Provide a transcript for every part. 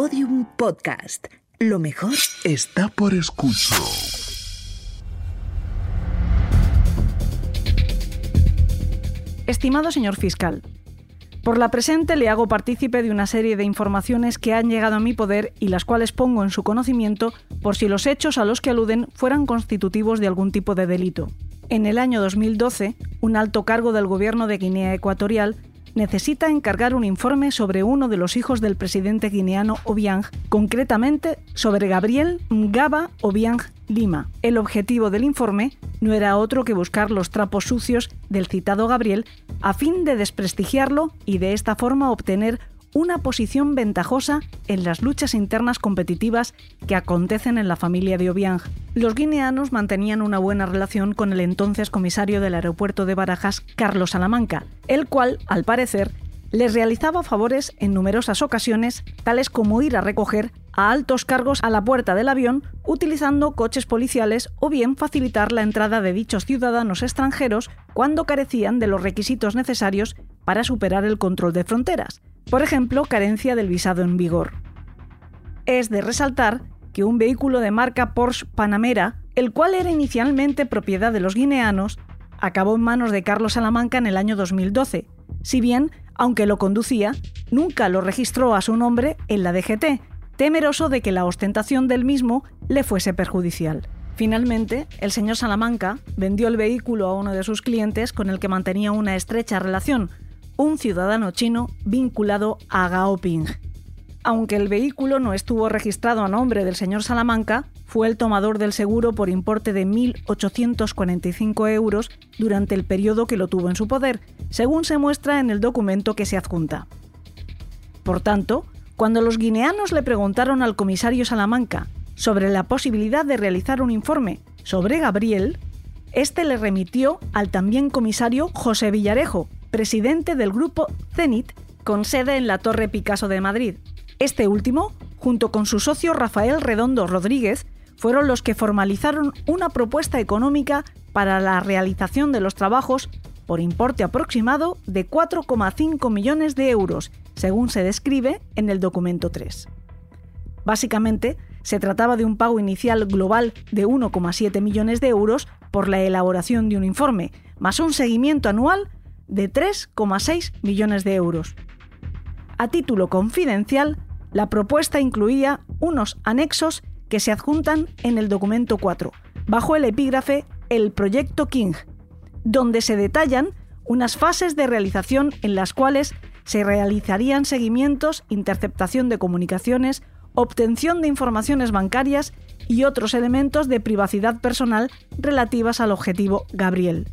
Podium Podcast. Lo mejor está por escuchar. Estimado señor fiscal, por la presente le hago partícipe de una serie de informaciones que han llegado a mi poder y las cuales pongo en su conocimiento por si los hechos a los que aluden fueran constitutivos de algún tipo de delito. En el año 2012, un alto cargo del gobierno de Guinea Ecuatorial necesita encargar un informe sobre uno de los hijos del presidente guineano Obiang, concretamente sobre Gabriel Mgaba Obiang Lima. El objetivo del informe no era otro que buscar los trapos sucios del citado Gabriel a fin de desprestigiarlo y de esta forma obtener una posición ventajosa en las luchas internas competitivas que acontecen en la familia de Obiang. Los guineanos mantenían una buena relación con el entonces comisario del aeropuerto de Barajas, Carlos Salamanca, el cual, al parecer, les realizaba favores en numerosas ocasiones, tales como ir a recoger a altos cargos a la puerta del avión utilizando coches policiales o bien facilitar la entrada de dichos ciudadanos extranjeros cuando carecían de los requisitos necesarios para superar el control de fronteras, por ejemplo, carencia del visado en vigor. Es de resaltar que un vehículo de marca Porsche Panamera, el cual era inicialmente propiedad de los guineanos, acabó en manos de Carlos Salamanca en el año 2012, si bien, aunque lo conducía, nunca lo registró a su nombre en la DGT, temeroso de que la ostentación del mismo le fuese perjudicial. Finalmente, el señor Salamanca vendió el vehículo a uno de sus clientes con el que mantenía una estrecha relación, un ciudadano chino vinculado a Gaoping. Aunque el vehículo no estuvo registrado a nombre del señor Salamanca, fue el tomador del seguro por importe de 1.845 euros durante el periodo que lo tuvo en su poder, según se muestra en el documento que se adjunta. Por tanto, cuando los guineanos le preguntaron al comisario Salamanca sobre la posibilidad de realizar un informe sobre Gabriel, este le remitió al también comisario José Villarejo, presidente del grupo Zenit, con sede en la Torre Picasso de Madrid. Este último, junto con su socio Rafael Redondo Rodríguez, fueron los que formalizaron una propuesta económica para la realización de los trabajos por importe aproximado de 4,5 millones de euros, según se describe en el documento 3. Básicamente, se trataba de un pago inicial global de 1,7 millones de euros por la elaboración de un informe, más un seguimiento anual de 3,6 millones de euros. A título confidencial, la propuesta incluía unos anexos que se adjuntan en el documento 4, bajo el epígrafe El Proyecto King, donde se detallan unas fases de realización en las cuales se realizarían seguimientos, interceptación de comunicaciones, obtención de informaciones bancarias y otros elementos de privacidad personal relativas al objetivo Gabriel.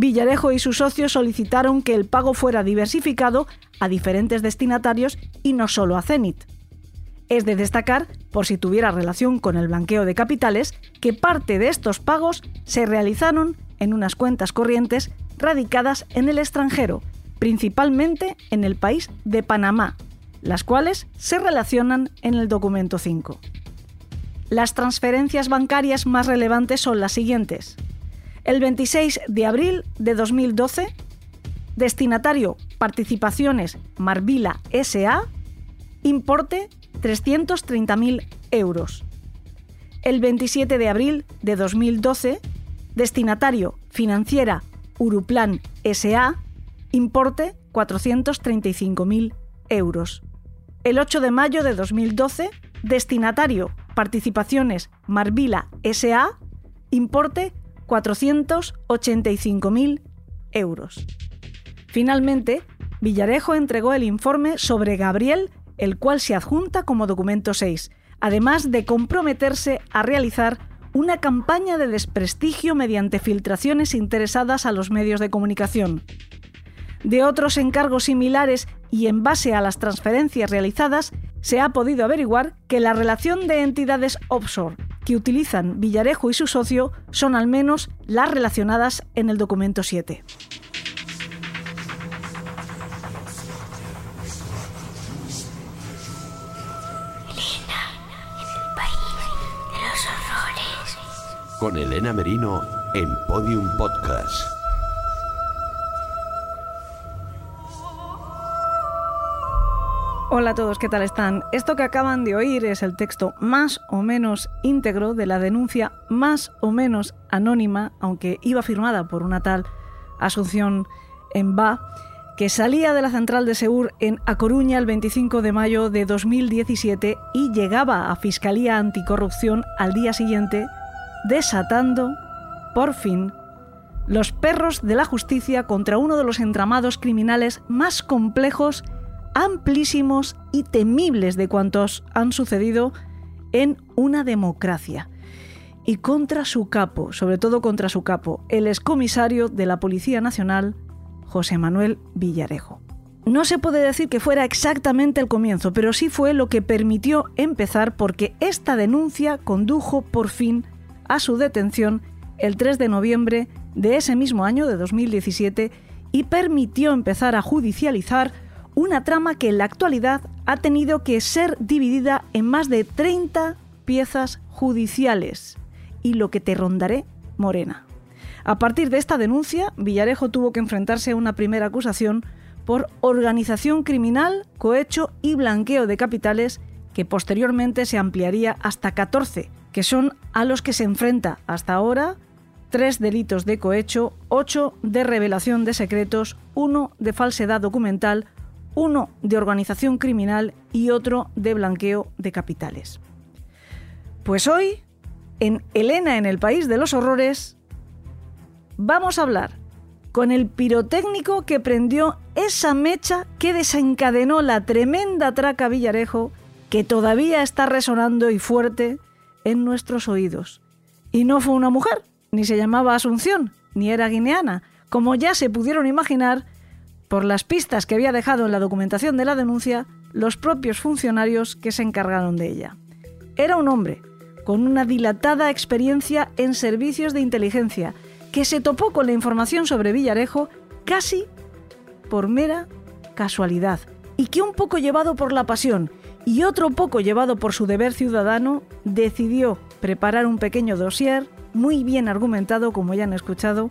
Villarejo y sus socios solicitaron que el pago fuera diversificado a diferentes destinatarios y no solo a Zenit. Es de destacar, por si tuviera relación con el blanqueo de capitales, que parte de estos pagos se realizaron en unas cuentas corrientes radicadas en el extranjero, principalmente en el país de Panamá, las cuales se relacionan en el documento 5. Las transferencias bancarias más relevantes son las siguientes. El 26 de abril de 2012, destinatario Participaciones Marvila SA, importe 330.000 euros. El 27 de abril de 2012, destinatario Financiera Uruplan SA, importe 435.000 euros. El 8 de mayo de 2012, destinatario Participaciones Marvila SA, importe 485.000 euros. Finalmente, Villarejo entregó el informe sobre Gabriel, el cual se adjunta como documento 6, además de comprometerse a realizar una campaña de desprestigio mediante filtraciones interesadas a los medios de comunicación. De otros encargos similares y en base a las transferencias realizadas, se ha podido averiguar que la relación de entidades offshore que utilizan Villarejo y su socio son al menos las relacionadas en el documento 7. Elena, en el país de los horrores. Con Elena Merino en Podium Podcast. Hola a todos, ¿qué tal están? Esto que acaban de oír es el texto más o menos íntegro de la denuncia más o menos anónima, aunque iba firmada por una tal Asunción Emba, que salía de la central de Seur en A Coruña el 25 de mayo de 2017 y llegaba a Fiscalía Anticorrupción al día siguiente, desatando, por fin, los perros de la justicia contra uno de los entramados criminales más complejos amplísimos y temibles de cuantos han sucedido en una democracia. Y contra su capo, sobre todo contra su capo, el excomisario de la Policía Nacional, José Manuel Villarejo. No se puede decir que fuera exactamente el comienzo, pero sí fue lo que permitió empezar porque esta denuncia condujo por fin a su detención el 3 de noviembre de ese mismo año, de 2017, y permitió empezar a judicializar una trama que en la actualidad ha tenido que ser dividida en más de 30 piezas judiciales. Y lo que te rondaré, Morena. A partir de esta denuncia, Villarejo tuvo que enfrentarse a una primera acusación por organización criminal, cohecho y blanqueo de capitales que posteriormente se ampliaría hasta 14, que son a los que se enfrenta hasta ahora tres delitos de cohecho, ocho de revelación de secretos, uno de falsedad documental, uno de organización criminal y otro de blanqueo de capitales. Pues hoy, en Elena en el País de los Horrores, vamos a hablar con el pirotécnico que prendió esa mecha que desencadenó la tremenda traca Villarejo que todavía está resonando y fuerte en nuestros oídos. Y no fue una mujer, ni se llamaba Asunción, ni era guineana, como ya se pudieron imaginar por las pistas que había dejado en la documentación de la denuncia los propios funcionarios que se encargaron de ella. Era un hombre con una dilatada experiencia en servicios de inteligencia que se topó con la información sobre Villarejo casi por mera casualidad y que un poco llevado por la pasión y otro poco llevado por su deber ciudadano decidió preparar un pequeño dossier muy bien argumentado como ya han escuchado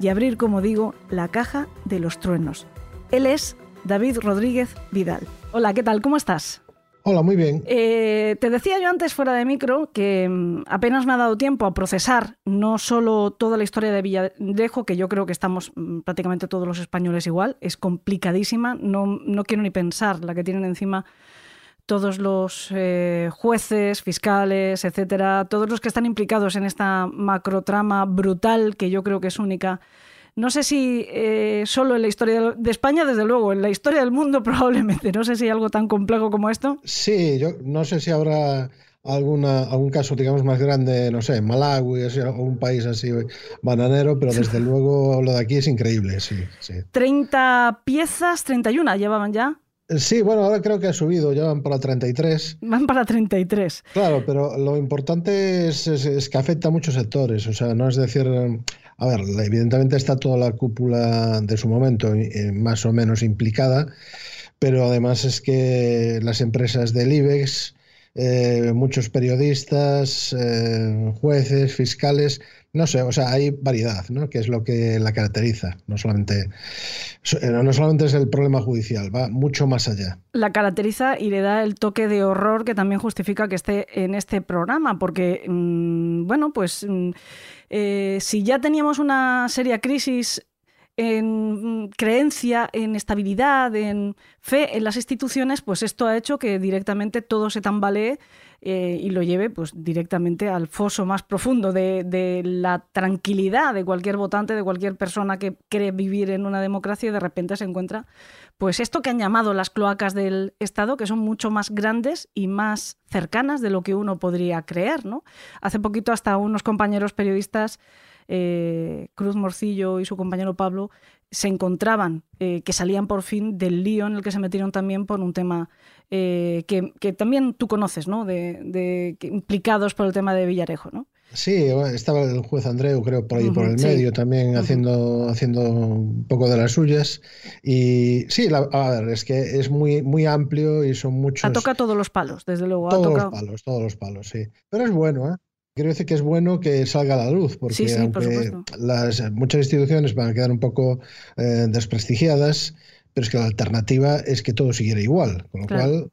y abrir, como digo, la caja de los truenos. Él es David Rodríguez Vidal. Hola, ¿qué tal? ¿Cómo estás? Hola, muy bien. Eh, te decía yo antes fuera de micro que mm, apenas me ha dado tiempo a procesar no solo toda la historia de Villarejo, que yo creo que estamos mm, prácticamente todos los españoles igual, es complicadísima, no, no quiero ni pensar la que tienen encima todos los eh, jueces, fiscales, etcétera, todos los que están implicados en esta macrotrama brutal que yo creo que es única. No sé si eh, solo en la historia de España, desde luego, en la historia del mundo probablemente. No sé si hay algo tan complejo como esto. Sí, yo no sé si habrá alguna, algún caso, digamos, más grande, no sé, Malawi o un país así bananero, pero desde luego lo de aquí es increíble, sí, sí. 30 piezas, 31 llevaban ya. Sí, bueno, ahora creo que ha subido, ya van para 33. Van para 33. Claro, pero lo importante es, que afecta a muchos sectores, o sea, no es decir, a ver, evidentemente está toda la cúpula de su momento eh, más o menos implicada, pero además es que las empresas del IBEX, eh, muchos periodistas, eh, jueces, fiscales, no sé, o sea, hay variedad, ¿no? Que es lo que la caracteriza. No solamente, eh, no solamente es el problema judicial, va mucho más allá. La caracteriza y le da el toque de horror que también justifica que esté en este programa, porque, mm, bueno, pues mm, eh, si ya teníamos una seria crisis en mm, creencia, en estabilidad, en fe en las instituciones, pues esto ha hecho que directamente todo se tambalee eh, y lo lleve pues, directamente al foso más profundo de, la tranquilidad de cualquier votante, de cualquier persona que cree vivir en una democracia y de repente se encuentra pues esto que han llamado las cloacas del Estado, que son mucho más grandes y más cercanas de lo que uno podría creer. ¿no? Hace poquito hasta unos compañeros periodistas eh, Cruz Morcillo y su compañero Pablo se encontraban, eh, que salían por fin del lío en el que se metieron también por un tema eh, que, también tú conoces, ¿no? De, implicados por el tema de Villarejo, ¿no? Sí, estaba el juez Andreu, creo, por ahí por el medio también haciendo, haciendo un poco de las suyas. Y sí, a ver, es que es muy, muy amplio y son muchos. toca todos los palos, desde luego. Todos los palos, todos los palos, sí. Pero es bueno, ¿eh? Quiero decir que es bueno que salga a la luz, porque aunque las, muchas instituciones van a quedar un poco eh, desprestigiadas, pero es que la alternativa es que todo siguiera igual, con lo Claro. cual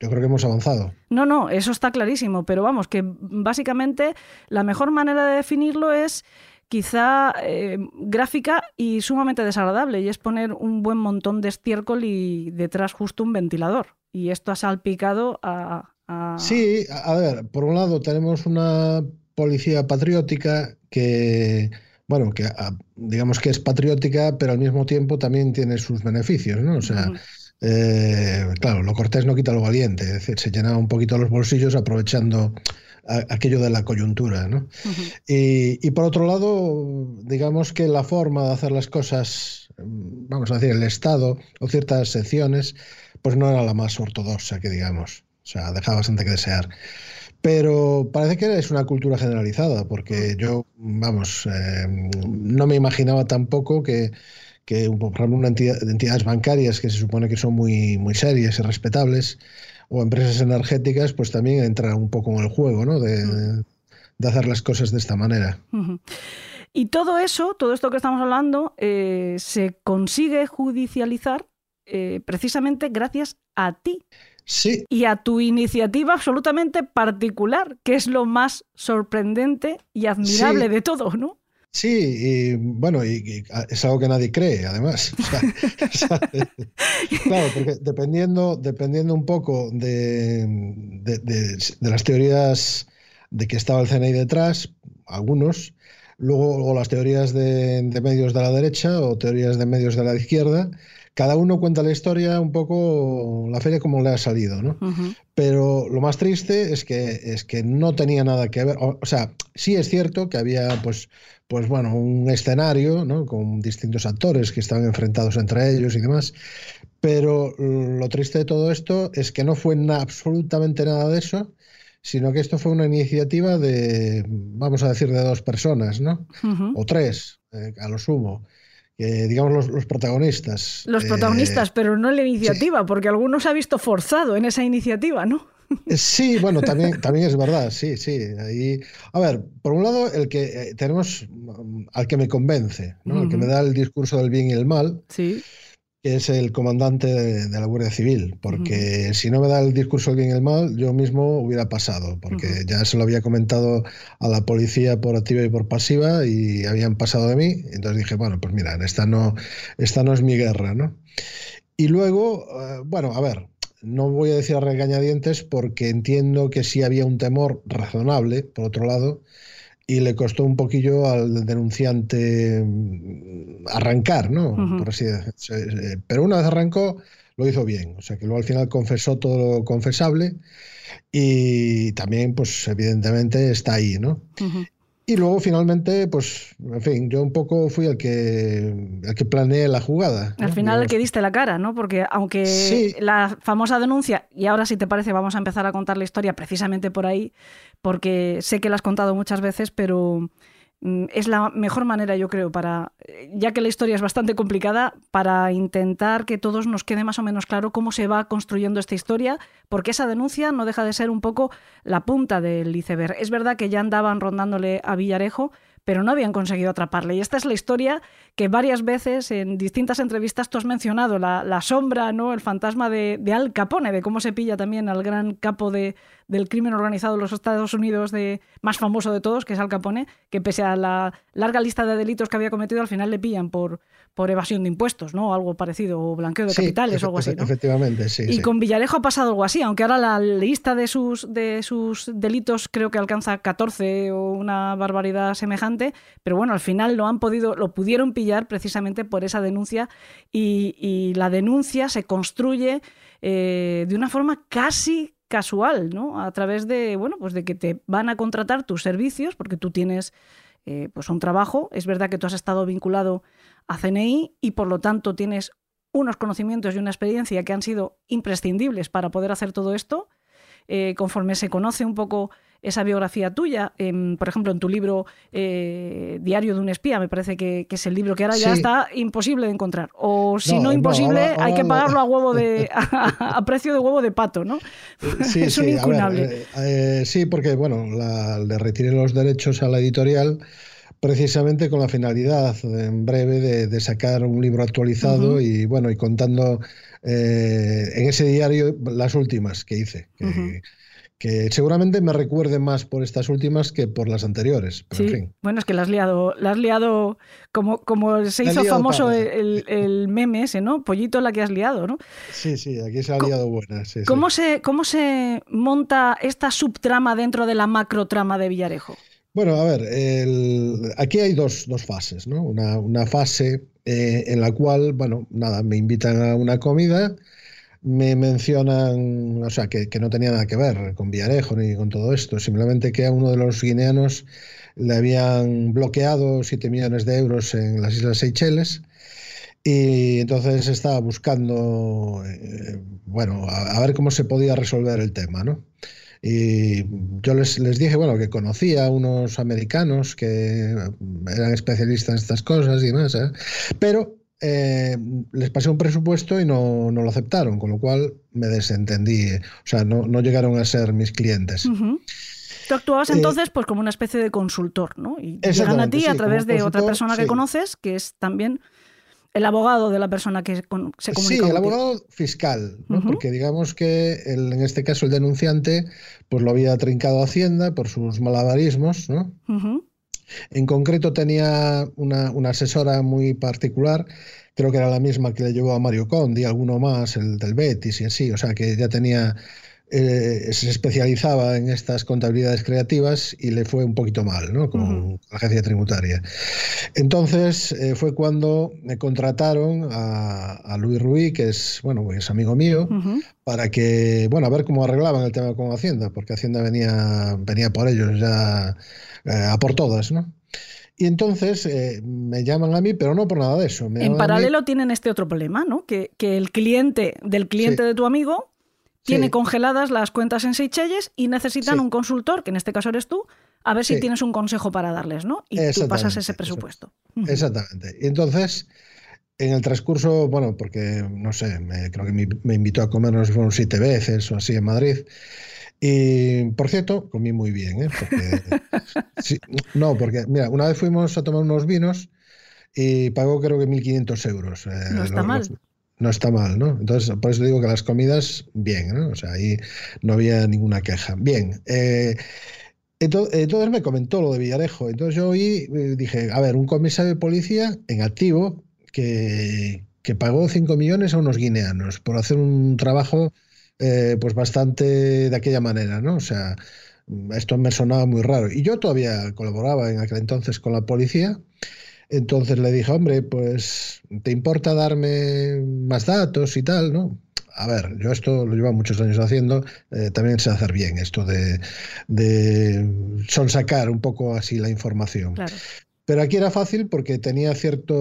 yo creo que hemos avanzado. No, no, eso está clarísimo, pero vamos, que básicamente la mejor manera de definirlo es quizá eh, gráfica y sumamente desagradable, y es poner un buen montón de estiércol y detrás justo un ventilador. Y esto ha salpicado a... a- Sí, a a ver, por un lado tenemos una policía patriótica que, bueno, que ah, digamos que es patriótica, pero al mismo tiempo también tiene sus beneficios, ¿no? O sea, eh, claro, lo cortés no quita lo valiente, es decir, se llenaba un poquito los bolsillos aprovechando a- aquello de la coyuntura, ¿no? Y, y por otro lado, digamos que la forma de hacer las cosas, vamos a decir, el Estado o ciertas secciones, pues no era la más ortodoxa que digamos. O sea, dejaba bastante que desear. Pero parece que es una cultura generalizada, porque yo, vamos, eh, no me imaginaba tampoco que, que, por ejemplo, una entidad, entidades bancarias que se supone que son muy, muy serias y respetables, o empresas energéticas, pues también entran un poco en el juego, ¿no? De, de hacer las cosas de esta manera. Y todo eso, todo esto que estamos hablando, eh, se consigue judicializar eh, precisamente gracias a ti Sí, y a tu iniciativa absolutamente particular, que es lo más sorprendente y admirable Sí. de todo, ¿no? sí, y bueno, y, y es algo que nadie cree, además. O sea, claro, porque dependiendo, dependiendo un poco de, de- de- de las teorías de que estaba el CNI detrás, algunos, luego o las teorías de, de medios de la derecha o teorías de medios de la izquierda, cada uno cuenta la historia un poco, la feria como le ha salido, ¿no? Pero lo más triste es que, es que no tenía nada que ver. O, o sea, sí es cierto que había, pues, pues bueno, un escenario, ¿no? Con distintos actores que estaban enfrentados entre ellos y demás. Pero lo triste de todo esto es que no fue na- absolutamente nada de eso, sino que esto fue una iniciativa de, vamos a decir, de dos personas, ¿no? O tres, eh, a lo sumo. Que, digamos los, los protagonistas. Los Eh, protagonistas, pero no en la iniciativa, porque alguno se ha visto forzado en esa iniciativa, ¿no? Eh, Sí, bueno, también, también es verdad, sí, sí. Ahí, a ver, por un lado, el que eh, tenemos mm, al que me convence, ¿no? Al que me da el discurso del bien y el mal, Sí. Que es el comandante de, de la Guardia Civil, porque si no me da el discurso del bien y el mal, yo mismo hubiera pasado, porque ya se lo había comentado a la policía por activa y por pasiva y habían pasado de mí, entonces dije, bueno, pues mira, esta no, esta no es mi guerra, ¿no? Y luego, eh, bueno, a ver, no voy a decir a regañadientes porque entiendo que sí había un temor razonable, por otro lado, y le costó un poquillo al denunciante mm, arrancar, ¿no? Por así decirlo. Pero una vez arrancó, lo hizo bien. O sea que luego al final confesó todo lo confesable y también, pues evidentemente está ahí, ¿no? Ujú. Y luego finalmente, pues, en fin, yo un poco fui el que, el que planeé la jugada. ¿no? Al final el que diste la cara, ¿no? Porque aunque Sí. la famosa denuncia, y ahora si te parece vamos a empezar a contar la historia precisamente por ahí, porque sé que la has contado muchas veces, pero es la mejor manera, yo creo, para, eh, ya que la historia es bastante complicada, para intentar que todos nos quede más o menos claro cómo se va construyendo esta historia, porque esa denuncia no deja de ser un poco la punta del iceberg. Es verdad que ya andaban rondándole a Villarejo, pero no habían conseguido atraparle. Y esta es la historia que varias veces en distintas entrevistas tú has mencionado, la, sombra, ¿no? el fantasma de, de, Al Capone, de cómo se pilla también al gran capo de, del crimen organizado de los Estados Unidos de, más famoso de todos, que es Al Capone, que pese a la larga lista de delitos que había cometido, al final le pillan por, por evasión de impuestos, ¿no? algo parecido, o blanqueo de Sí, capitales o algo así. ¿no? Efectivamente, sí. Y sí. con Villarejo ha pasado algo así, aunque ahora la lista de sus, de sus delitos creo que alcanza 14 o una barbaridad semejante, pero bueno, al final lo han podido, lo pudieron pillar precisamente por esa denuncia y, y la denuncia se construye eh, de una forma casi casual, ¿no? A través de, bueno, pues de que te van a contratar tus servicios, porque tú tienes eh, pues un trabajo, es verdad que tú has estado vinculado a CNI y por lo tanto tienes unos conocimientos y una experiencia que han sido imprescindibles para poder hacer todo esto. Eh, conforme se conoce un poco esa biografía tuya, en, por ejemplo, en tu libro eh, Diario de un espía, me parece que, que, es el libro que ahora ya está imposible de encontrar. O si No, no, no, imposible, ahora- hay que pagarlo no. a huevo de a, a precio de huevo de pato, ¿no? Sí, es un sí, incunable. eh, eh, sí, porque bueno, la- le retiré los derechos a la editorial precisamente con la finalidad en breve de, sacar un libro actualizado y bueno, y contando eh, en ese diario las últimas que hice. Que, seguramente me recuerde más por estas últimas que por las anteriores. sí. Bueno, es que las has liado, la has liado como, como se hizo famoso el, meme ese, ¿no? Pollito la que has liado, ¿no? Sí, sí, aquí se ha liado buena. ¿Cómo, Se, ¿Cómo se monta esta subtrama dentro de la macrotrama de Villarejo? Bueno, a ver, aquí hay dos, fases, ¿no? Una, fase eh, en la cual, bueno, nada, me invitan a una comida, me mencionan, o sea, que, no tenía nada que ver con Villarejo ni con todo esto, simplemente que a uno de los guineanos le habían bloqueado 7 millones de euros en las Islas Seychelles y entonces estaba buscando, eh, bueno, a, a, ver cómo se podía resolver el tema, ¿no? Y yo les, les, dije, bueno, que conocía a unos americanos que eran especialistas en estas cosas y demás, ¿eh? pero eh, les pasé un presupuesto y no, no, lo aceptaron, con lo cual me desentendí. O sea, no, no llegaron a ser mis clientes. Tú actuabas eh, entonces pues como una especie de consultor, ¿no? Y llegan a ti a través de otra persona que conoces, que es también el abogado de la persona que se comunica. Sí, el abogado fiscal, porque digamos que en este caso el denunciante pues lo había trincado Hacienda por sus malabarismos, ¿no? En concreto tenía una, una, asesora muy particular, creo que era la misma que le llevó a Mario Conde y alguno más, el del Betis y así, o sea que ya tenía eh, se especializaba en estas contabilidades creativas y le fue un poquito mal ¿no? con la agencia tributaria. Entonces eh, fue cuando me contrataron a, Luis Ruiz, que es, bueno, es amigo mío, para que, bueno, a ver cómo arreglaban el tema con Hacienda, porque Hacienda venía, venía por ellos ya eh, a por todas, ¿no? Y entonces me llaman a mí, pero no por nada de eso. en paralelo tienen este otro problema, ¿no? Que, que el cliente del cliente de tu amigo tiene congeladas las cuentas en Seychelles y necesitan un consultor, que en este caso eres tú, a ver si tienes un consejo para darles, ¿no? Y tú pasas ese presupuesto. Exactamente. Y entonces, en el transcurso, bueno, porque, no sé, creo que me, invitó a comer, no sé, fueron siete veces o así en Madrid. Y, por cierto, comí muy bien, ¿eh? no, porque, mira, una vez fuimos a tomar unos vinos y pagó creo que 1.500 euros. Eh, no está mal no está mal, ¿no? Entonces, por eso digo que las comidas, bien, ¿no? O sea, ahí no había ninguna queja. Bien. Eh, entonces, me comentó lo de Villarejo. Entonces yo oí, eh, dije, a ver, un comisario de policía en activo que, que pagó 5 millones a unos guineanos por hacer un trabajo eh, pues bastante de aquella manera, ¿no? O sea, esto me sonaba muy raro. Y yo todavía colaboraba en aquel entonces con la policía entonces le dije, hombre, pues, ¿te importa darme más datos y tal, no? A ver, yo esto lo llevo muchos años haciendo, eh, también sé hacer bien esto de, de sonsacar un poco así la información. Pero aquí era fácil porque tenía cierto,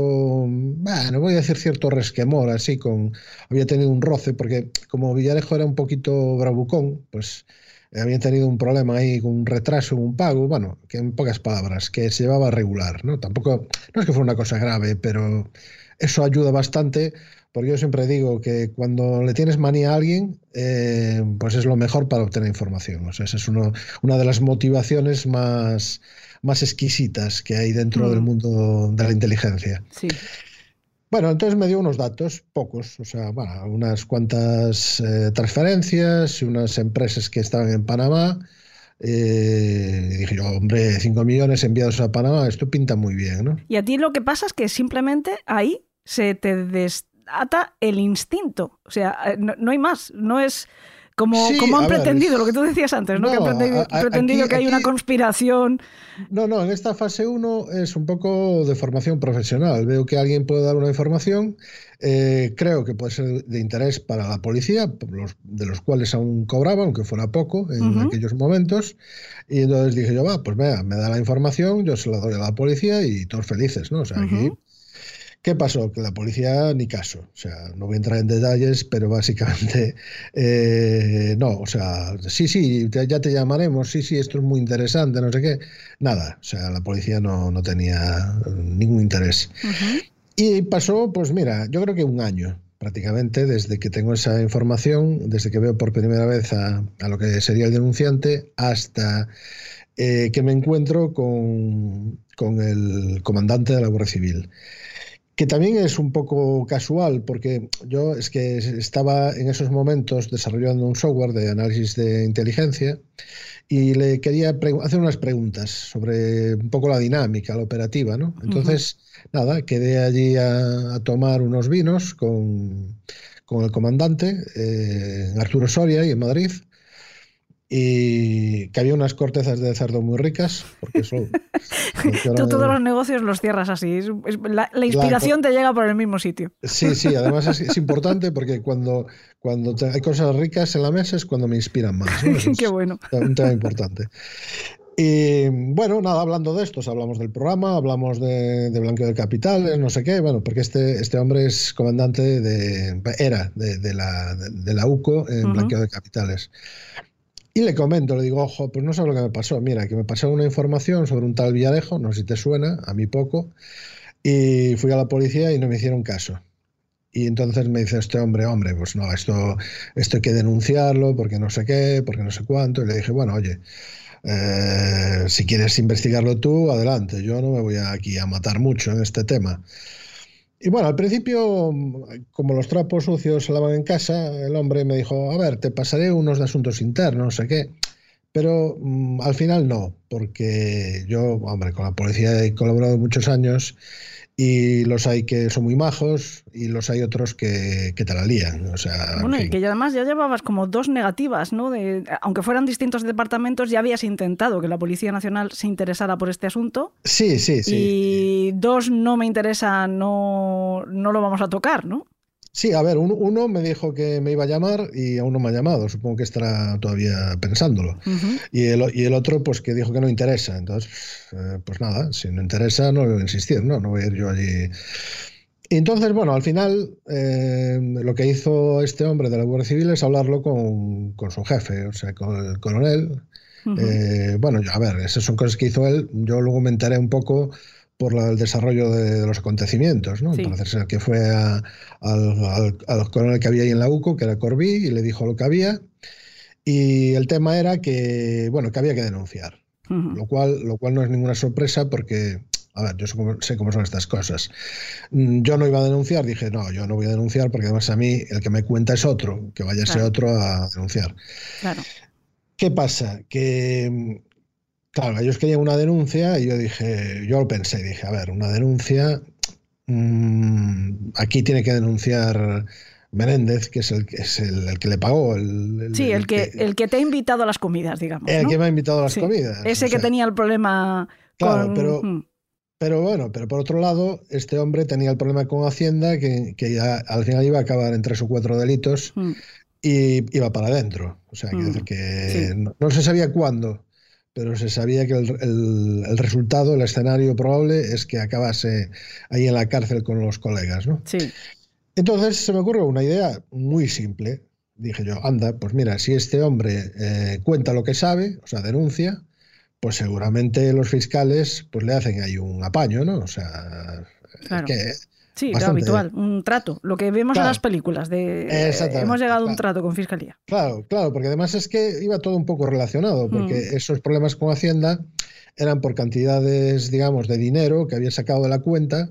bueno, voy a decir cierto resquemor, así con, había tenido un roce, porque como Villarejo era un poquito bravucón, pues habían tenido un problema ahí con un retraso, un pago, bueno, que en pocas palabras, que se llevaba regular, ¿no? Tampoco, no es que fuera una cosa grave, pero eso ayuda bastante, porque yo siempre digo que cuando le tienes manía a alguien, eh, pues es lo mejor para obtener información. O sea, esa es uno, una de las motivaciones más, más exquisitas que hay dentro del mm. mundo de la inteligencia. Sí. Bueno, entonces me dio unos datos, pocos, o sea, unas cuantas eh, transferencias, unas empresas que estaban en Panamá. Eh, dije yo, hombre, 5 millones enviados a Panamá, esto pinta muy bien, ¿no? Y a ti lo que pasa es que simplemente ahí se te desata el instinto. O sea, eh, no hay más, no es como, han pretendido, lo que tú decías antes, ¿no? que han pretendido, que hay una conspiración. No, no, en esta fase 1 es un poco de formación profesional. Veo que alguien puede dar una información, eh, creo que puede ser de interés para la policía, de los cuales aún cobraba, aunque fuera poco en aquellos momentos. Y entonces dije yo, va, pues vea, me da la información, yo se la doy a la policía y todos felices, ¿no? O sea, aquí ¿Qué pasó? Que la policía ni caso. O sea, no voy a entrar en detalles, pero básicamente eh, no. O sea, sí, sí, ya te llamaremos, sí, sí, esto es muy interesante, no sé qué. Nada. O sea, la policía no, no tenía ningún interés. Y pasó, pues mira, yo creo que un año prácticamente desde que tengo esa información, desde que veo por primera vez a, a lo que sería el denunciante, hasta eh, que me encuentro con, con el comandante de la Guardia Civil que también es un poco casual, porque yo es que estaba en esos momentos desarrollando un software de análisis de inteligencia y le quería hacer unas preguntas sobre un poco la dinámica, la operativa, ¿no? Entonces, nada, quedé allí a, tomar unos vinos con, el comandante, eh, Arturo Soria, y en Madrid, y que había unas cortezas de cerdo muy ricas, porque eso... Tú todos los negocios los cierras así, la, inspiración te llega por el mismo sitio. Sí, sí, además es, importante porque cuando, cuando hay cosas ricas en la mesa es cuando me inspiran más. Qué bueno. un tema importante. Y bueno, nada, hablando de estos, hablamos del programa, hablamos de, de blanqueo de capitales, no sé qué, bueno, porque este, este hombre es comandante de, era de, la, de, la UCO en blanqueo de capitales. Y le comento, le digo, ojo, pues no sé lo que me pasó. Mira, que me pasó una información sobre un tal Villarejo, no sé si te suena, a mí poco, y fui a la policía y no me hicieron caso. Y entonces me dice este hombre, hombre, pues no, esto, esto hay que denunciarlo porque no sé qué, porque no sé cuánto. Y le dije, bueno, oye, eh, si quieres investigarlo tú, adelante. Yo no me voy aquí a matar mucho en este tema. Y bueno, al principio, como los trapos sucios se lavan en casa, el hombre me dijo, a ver, te pasaré unos de asuntos internos, no sé qué. Pero mm, al final no, porque yo, hombre, con la policía he colaborado muchos años y los hay que son muy majos y los hay otros que, que te la lían. O sea, bueno, y que además ya llevabas como dos negativas, ¿no? De, aunque fueran distintos departamentos, ya habías intentado que la Policía Nacional se interesara por este asunto. Sí, sí, sí. Y dos no me interesa, no, no lo vamos a tocar, ¿no? Sí, a ver, uno me dijo que me iba a llamar y aún no me ha llamado. Supongo que estará todavía pensándolo. y, el, y, el, otro, pues que dijo que no interesa. Entonces, eh, pues nada, si no interesa, no voy a insistir, ¿no? No voy a ir yo allí. Y entonces, bueno, al final, eh, lo que hizo este hombre de la Guardia Civil es hablarlo con, con su jefe, o sea, con el coronel. Eh, bueno, a ver, esas son cosas que hizo él. Yo luego me enteré un poco por el desarrollo de, los acontecimientos, ¿no? Parece ser que fue al, coronel que había ahí en la UCO, que era Corbí, y le dijo lo que había. Y el tema era que, bueno, que había que denunciar. lo, cual, lo cual no es ninguna sorpresa porque, a ver, yo sé cómo, son estas cosas. Mm, yo no iba a denunciar, dije, no, yo no voy a denunciar porque además a mí el que me cuenta es otro, que vaya a ser otro a denunciar. Claro. ¿Qué pasa? Que Claro, ellos querían una denuncia y yo dije, yo lo pensé, dije, a ver, una denuncia, mm, aquí tiene que denunciar Menéndez, que es el, es el, que le pagó. El, sí, el, que, el que te ha invitado a las comidas, digamos. El que me ha invitado a las comidas. Ese que tenía el problema. Claro, pero, pero bueno, pero por otro lado, este hombre tenía el problema con Hacienda, que, que ya al final iba a acabar en tres o cuatro delitos. Y iba para adentro. O sea, que no, se sabía cuándo, pero se sabía que el, resultado, el escenario probable es que acabase ahí en la cárcel con los colegas, ¿no? Sí. Entonces se me ocurrió una idea muy simple. Dije yo, anda, pues mira, si este hombre eh, cuenta lo que sabe, o sea, denuncia, pues seguramente los fiscales pues le hacen ahí un apaño, ¿no? O sea, que Sí, lo habitual, un trato, lo que vemos en las películas de hemos llegado a un trato con fiscalía. Claro, claro, porque además es que iba todo un poco relacionado, porque mm. esos problemas con Hacienda eran por cantidades, digamos, de dinero que había sacado de la cuenta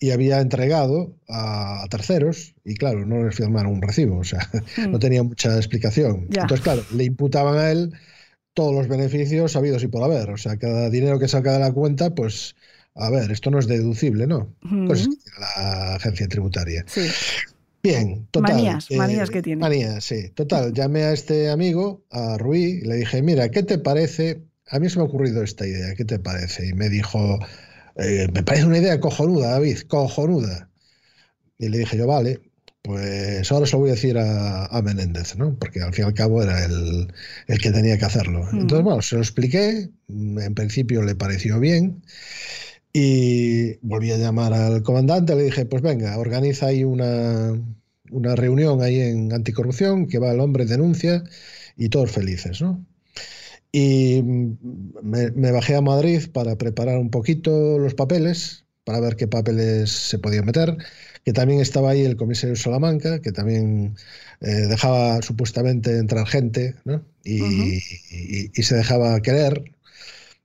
y había entregado a, terceros y claro, no les firmaron un recibo, o sea, no mm. tenía mucha explicación. Entonces, claro, le imputaban a él todos los beneficios habidos y por haber, o sea, cada dinero que saca de la cuenta, pues a ver, esto no es deducible, ¿no? Cosas que tiene la agencia tributaria. Sí. Bien, total. Manías, eh, manías que tiene. Manías, sí. Total, llamé a este amigo, a Rui, y le dije, mira, ¿qué te parece? A mí se me ha ocurrido esta idea, ¿qué te parece? Y me dijo, eh, me parece una idea cojonuda, David, cojonuda. Y le dije yo, vale, pues ahora se lo voy a decir a, Menéndez, ¿no? Porque al fin y al cabo era el, el que tenía que hacerlo. Entonces, bueno, se lo expliqué, en principio le pareció bien. Y volví a llamar al comandante, le dije, pues venga, organiza ahí una, una reunión ahí en anticorrupción, que va el hombre, denuncia y todos felices, ¿no? Y me, me, bajé a Madrid para preparar un poquito los papeles, para ver qué papeles se podían meter, que también estaba ahí el comisario Salamanca, que también eh, dejaba supuestamente entrar gente, ¿no? Y, y, y, se dejaba querer,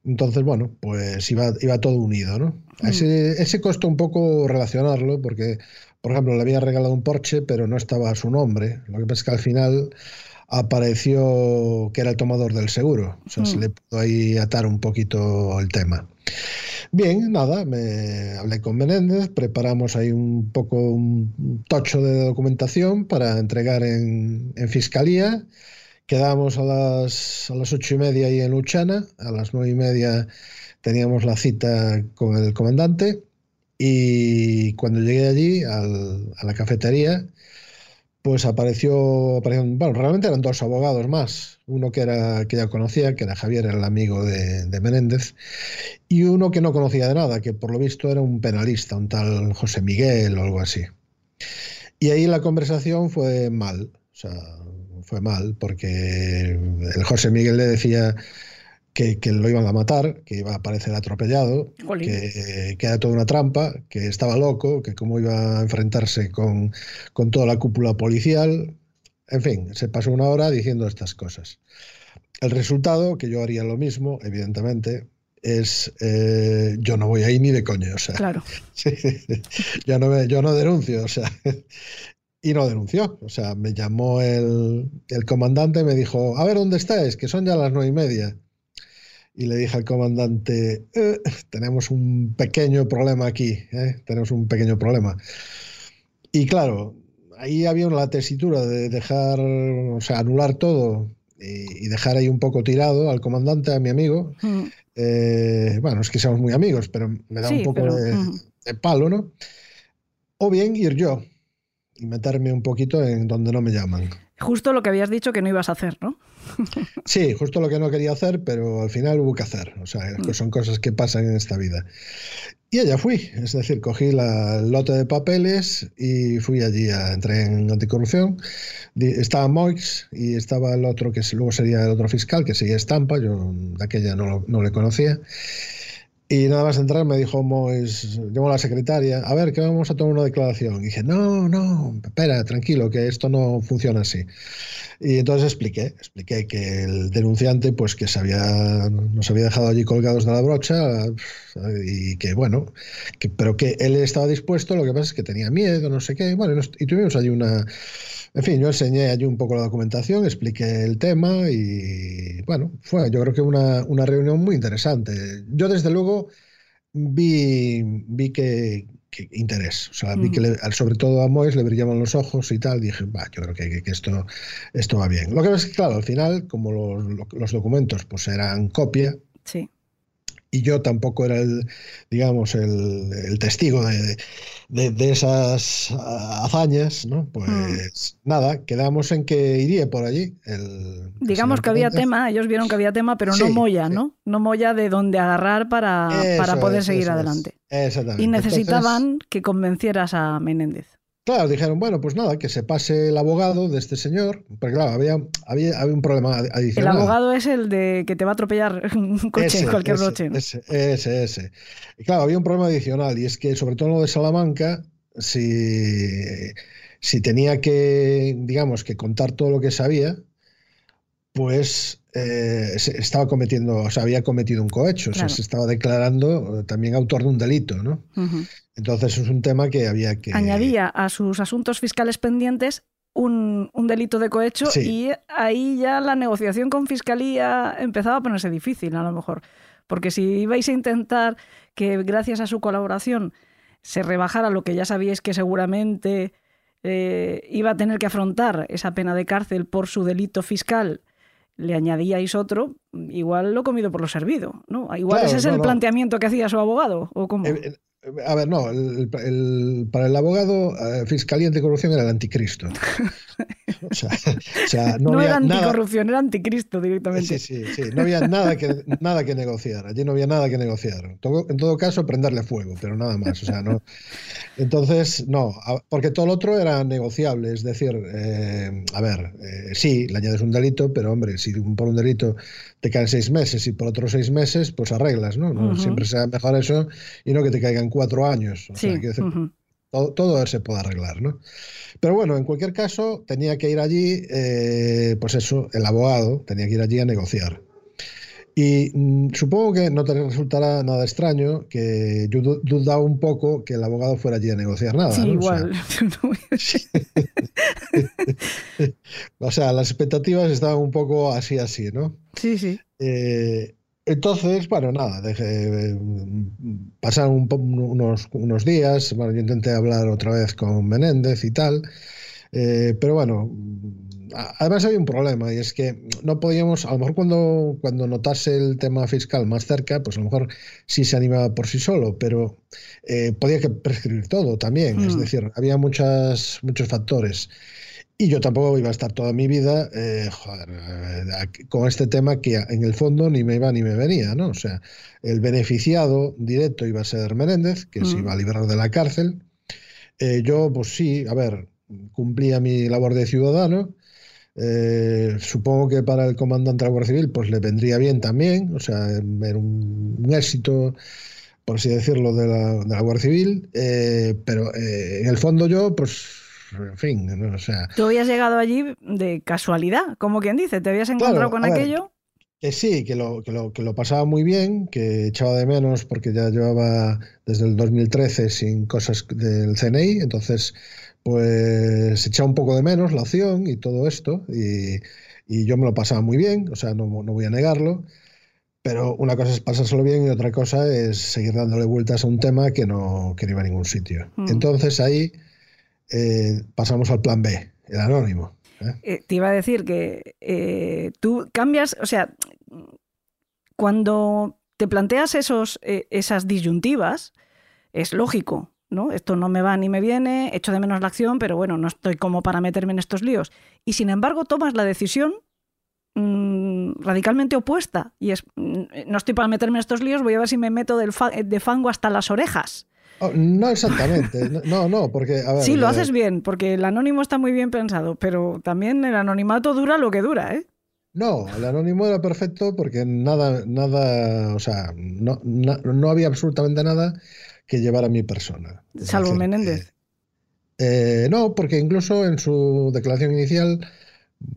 Entonces, bueno, pues iba, iba todo unido, ¿no? Mm. Ese, ese costó un poco relacionarlo porque, por ejemplo, le había regalado un Porsche, pero no estaba a su nombre. Lo que pasa es que al final apareció que era el tomador del seguro. O sea, se mm. le pudo ahí atar un poquito el tema. Bien, nada, me hablé con Menéndez, preparamos ahí un poco un tocho de documentación para entregar en, en fiscalía. Quedamos a las, a las ocho y media ahí en Luchana, a las nueve y media teníamos la cita con el comandante. Y cuando llegué allí al, a la cafetería, pues apareció, aparecieron, bueno, realmente eran dos abogados más, uno que, era, que ya conocía, que era Javier, el amigo de, de, Menéndez, y uno que no conocía de nada, que por lo visto era un penalista, un tal José Miguel o algo así. Y ahí la conversación fue mal, o sea, fue mal, porque el José Miguel le decía que, que, lo iban a matar, que iba a aparecer atropellado, que, que, era toda una trampa, que estaba loco, que cómo iba a enfrentarse con, con, toda la cúpula policial. En fin, se pasó una hora diciendo estas cosas. El resultado, que yo haría lo mismo, evidentemente, es eh, yo no voy ahí ni de coño. O sea, claro. yo, no yo no denuncio. O sea, y no denunció. O sea, me llamó el, el comandante, me dijo, a ver, ¿dónde estáis? Que son ya las nueve y media. Y le dije al comandante, eh, tenemos un pequeño problema aquí, ¿eh? tenemos un pequeño problema. Y claro, ahí había una tesitura de dejar, o sea, anular todo y, dejar ahí un poco tirado al comandante, a mi amigo. Mm. Eh, bueno, es que somos muy amigos, pero me da un poco de, mm. de palo, ¿no? O bien ir yo, y meterme un poquito en donde no me llaman. Justo lo que habías dicho que no ibas a hacer, ¿no? Sí, justo lo que no quería hacer, pero al final hubo que hacer. O sea, mm. son cosas que pasan en esta vida. Y allá fui, es decir, cogí la, el lote de papeles y fui allí, a, entré en anticorrupción. Estaba Moix y estaba el otro que luego sería el otro fiscal, que seguía Estampa, yo de aquella no, no le conocía. Y nada más entrar me dijo Mois, llamó a la secretaria, a ver, que vamos a tomar una declaración. Y dije, no, no, espera, tranquilo, que esto no funciona así. Y entonces expliqué, expliqué que el denunciante, pues que se había, nos había dejado allí colgados de la brocha y que, bueno, que, pero que él estaba dispuesto, lo que pasa es que tenía miedo, no sé qué. Bueno, y tuvimos allí una, en fin, yo enseñé allí un poco la documentación, expliqué el tema y bueno, fue yo creo que una, una reunión muy interesante. Yo desde luego vi, vi que, interés, o sea, vi que sobre todo a Mois le brillaban los ojos y tal, dije, va, yo creo que, que, esto, esto va bien. Lo que pasa es que, claro, al final, como los, los documentos pues eran copia, sí y yo tampoco era el, digamos, el, el testigo de, de, de, esas hazañas, ¿no? Pues mm. nada, quedamos en que iría por allí. El, digamos que había tema, ellos vieron que había tema, pero no sí. ¿no? No molla de dónde agarrar para, para poder es, seguir adelante. Es. Exactamente. Y necesitaban Entonces, que convencieras a Menéndez. Claro, dijeron, bueno, pues nada, que se pase el abogado de este señor, porque claro, había, había, había un problema adicional. El abogado es el de que te va a atropellar un coche ese, cualquier ese, noche. ¿no? Ese, ese, ese. Y claro, había un problema adicional, y es que sobre todo en lo de Salamanca, si, si tenía que, digamos, que contar todo lo que sabía, pues eh, estaba cometiendo, o sea, había cometido un cohecho, claro. o sea, se estaba declarando también autor de un delito, ¿no? Uh -huh. Entonces es un tema que había que... Añadía a sus asuntos fiscales pendientes un, un delito de cohecho sí. y ahí ya la negociación con Fiscalía empezaba a ponerse difícil a lo mejor. Porque si ibais a intentar que gracias a su colaboración se rebajara lo que ya sabíais que seguramente eh, iba a tener que afrontar esa pena de cárcel por su delito fiscal, le añadíais otro, igual lo comido por lo servido, ¿no? Igual claro, ese es no, el no. planteamiento que hacía su abogado, ¿o cómo? Eh, eh, a ver, no, el, el, para el abogado, eh, Fiscalía Anticorrupción era el anticristo. O sea, o sea no, no había era anticorrupción, nada... era anticristo directamente. Sí, sí, sí, no había nada que, nada que negociar, allí no había nada que negociar. Todo, en todo caso, prenderle fuego, pero nada más. O sea, no. Entonces, no, porque todo lo otro era negociable, es decir, eh, a ver, eh, sí, le añades un delito, pero hombre, si por un delito te caen seis meses y por otros seis meses, pues arreglas, ¿no? Uh -huh. Siempre sea mejor eso y no que te caigan cuatro años. O sí. sea, decir, uh -huh. Todo, todo, se puede arreglar, ¿no? Pero bueno, en cualquier caso, tenía que ir allí, eh, pues eso, el abogado tenía que ir allí a negociar. Y mm, supongo que no te resultará nada extraño que yo du- dudaba un poco que el abogado fuera allí a negociar nada. Sí, ¿no? O sea, igual. o sea, las expectativas estaban un poco así, así, ¿no? sí, sí. Eh, entonces, bueno, nada, dejé, pasaron un unos, unos días, bueno, yo intenté hablar otra vez con Menéndez y tal, eh, pero bueno, además había un problema y es que no podíamos, a lo mejor cuando, cuando notase el tema fiscal más cerca, pues a lo mejor sí se animaba por sí solo, pero eh, podía que prescribir todo también, es Mm. decir, había muchas, muchos factores. Y yo tampoco iba a estar toda mi vida eh, joder, eh, con este tema que en el fondo ni me iba ni me venía, ¿no? O sea, el beneficiado directo iba a ser Menéndez, que se Mm. iba a liberar de la cárcel. Eh, yo, pues sí, a ver, cumplía mi labor de ciudadano. Eh, supongo que para el comandante de la Guardia Civil, pues le vendría bien también, o sea, era un, un éxito, por así decirlo, de la, de la Guardia Civil. Eh, pero eh, en el fondo yo, pues, en fin, ¿no? o sea. Tú habías llegado allí de casualidad, como quien dice, te habías encontrado Claro, con a ver, aquello. Que sí, que lo, que, lo, que lo pasaba muy bien, que echaba de menos porque ya llevaba desde el 2013 sin cosas del CNI, entonces pues echaba un poco de menos la opción y todo esto, y, y yo me lo pasaba muy bien, o sea, no, no voy a negarlo, pero una cosa es pasárselo bien y otra cosa es seguir dándole vueltas a un tema que no, que no iba a ningún sitio. Mm. Entonces ahí eh, pasamos al plan B, el anónimo. ¿eh? Eh, te iba a decir que tú cambias, o sea, cuando te planteas esos, esas disyuntivas, es lógico, ¿no? Esto no me va ni me viene, echo de menos la acción, pero bueno, no estoy como para meterme en estos líos. Y sin embargo, tomas la decisión mm, radicalmente opuesta. Y es, mm, no estoy para meterme en estos líos, voy a ver si me meto del de fango hasta las orejas. Oh, no exactamente, no, no, porque... A ver, Sí, lo eh, haces bien, porque el anónimo está muy bien pensado, pero también el anonimato dura lo que dura, ¿eh? No, el anónimo era perfecto porque nada, nada, o sea, no, na- no había absolutamente nada que llevara a mi persona. Salvo decir, Menéndez. eh, eh, no, porque incluso en su declaración inicial,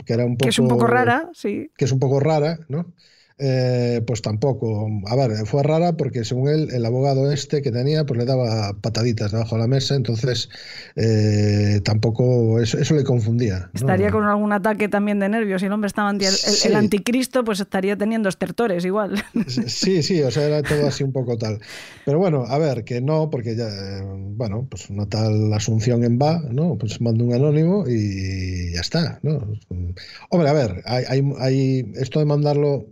que era un poco... Que es un poco rara, sí. que es un poco rara, ¿no? Eh, pues tampoco, a ver, fue rara porque según él, el abogado este que tenía, pues le daba pataditas debajo de la mesa, entonces eh, tampoco, eso, eso le confundía. ¿no? Estaría con algún ataque también de nervios. Si el hombre estaba anti el, Sí. el anticristo, pues estaría teniendo estertores igual. Sí, sí, o sea, era todo así un poco tal. Pero bueno, a ver, que no, porque ya, eh, bueno, pues una tal asunción en va, ¿no? Pues mando un anónimo y ya está, ¿no? Hombre, a ver, hay, hay, hay- esto de mandarlo,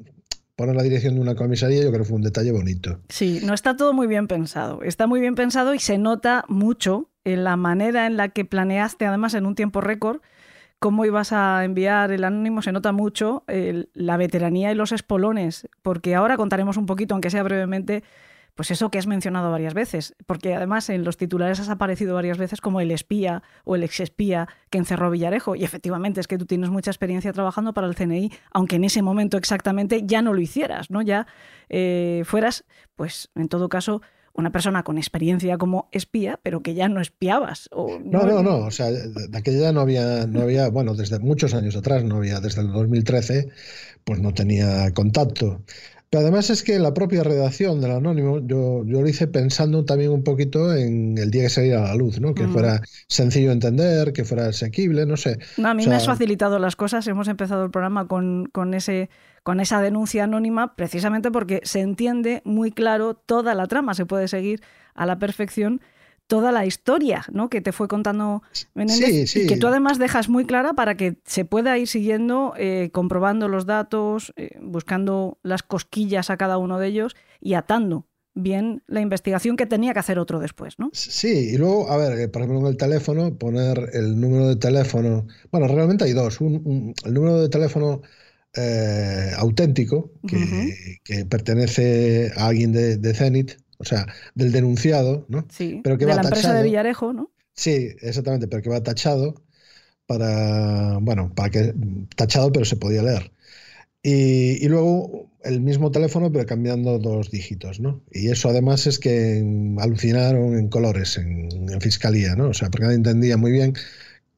poner la dirección de una comisaría, yo creo que fue un detalle bonito. Sí, no está todo muy bien pensado. Está muy bien pensado y se nota mucho en la manera en la que planeaste, además en un tiempo récord, cómo ibas a enviar el anónimo. Se nota mucho la veteranía y los espolones, porque ahora contaremos un poquito, aunque sea brevemente, pues eso que has mencionado varias veces, porque además en los titulares has aparecido varias veces como el espía o el exespía que encerró Villarejo. Y efectivamente es que tú tienes mucha experiencia trabajando para el CNI, aunque en ese momento exactamente ya no lo hicieras, ¿no? Ya eh, fueras, pues en todo caso, una persona con experiencia como espía, pero que ya no espiabas. O No, no, no, o sea, de, de aquella no había, no había, bueno, desde muchos años atrás no había, desde el 2013, pues no tenía contacto. Pero además es que la propia redacción del Anónimo, yo, yo lo hice pensando también un poquito en el día que saliera a la luz, ¿no? Que Mm. fuera sencillo de entender, que fuera asequible, no sé. No, a mí O sea- me has facilitado las cosas. Hemos empezado el programa con, con, ese, con esa denuncia anónima precisamente porque se entiende muy claro toda la trama. Se puede seguir a la perfección toda la historia ¿no? que te fue contando Menéndez Sí, sí. y que tú además dejas muy clara para que se pueda ir siguiendo, eh, comprobando los datos, eh, buscando las cosquillas a cada uno de ellos y atando bien la investigación que tenía que hacer otro después, ¿no? Sí, y luego, a ver, eh, por ejemplo, en el teléfono, poner el número de teléfono. Bueno, realmente hay dos. Un, un- el número de teléfono eh, auténtico, que pertenece a alguien de, de Zenit, o sea, del denunciado, ¿no? Sí, Pero que de va la empresa de. Villarejo, ¿no? Sí, exactamente, pero que va tachado para, bueno, para que tachado, pero se podía leer. Y, y luego el mismo teléfono, pero cambiando dos dígitos, ¿no? Y eso además es que alucinaron en colores en, en fiscalía, ¿no? O sea, porque nadie entendía muy bien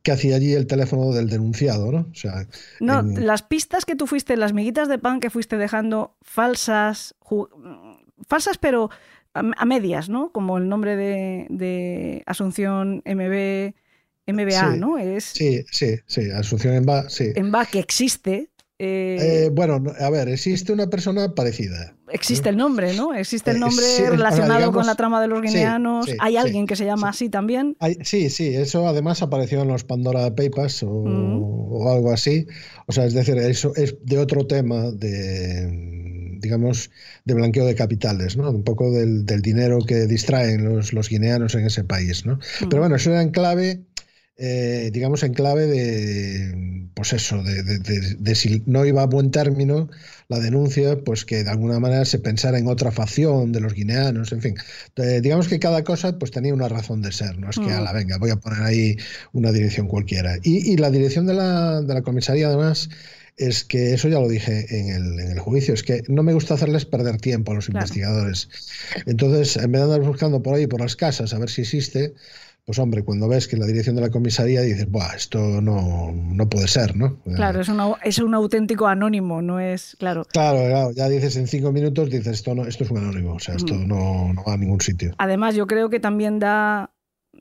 que hacía allí el teléfono del denunciado, ¿no? O sea, No, en- las pistas que tú fuiste, las miguitas de pan que fuiste dejando falsas, falsas pero a, a medias, ¿no? Como el nombre de, de Asunción MB, MBA, Sí, ¿no? Es sí, sí, sí, Asunción en Va, sí. MBA que existe. eh, Eh, bueno, no, a ver, existe una persona parecida. existe el nombre, ¿no? Existe el eh, nombre sí, relacionado con la trama de los guineanos. sí, Hay alguien que se llama sí. así también. Hay- sí, sí, eso además apareció en los Pandora Papers o, Mm. o algo así. O sea, es decir, eso es de otro tema de, digamos, de blanqueo de capitales, ¿no? Un poco del, del dinero que distraen los, los guineanos en ese país, ¿no? Pero bueno, eso era en clave, eh, digamos, en clave de, pues eso, de, de- de- de si no iba a buen término la denuncia, pues que de alguna manera se pensara en otra facción de los guineanos, en fin. Eh, digamos que cada cosa pues tenía una razón de ser, no es que, Mm. a la venga, voy a poner ahí una dirección cualquiera. Y, y la dirección de la, de la comisaría, además, es que eso ya lo dije en el, en el juicio, es que no me gusta hacerles perder tiempo a los Claro. investigadores. Entonces, en vez de andar buscando por ahí, por las casas, a ver si existe, pues hombre, cuando ves que la dirección de la comisaría dices, Buah, esto no, no puede ser, ¿no? Claro, es, una- es un auténtico anónimo, no es, claro. Claro, claro, ya dices en cinco minutos, dices, esto, no, esto es un anónimo, o sea, esto Mm. no, no va a ningún sitio. Además, yo creo que también da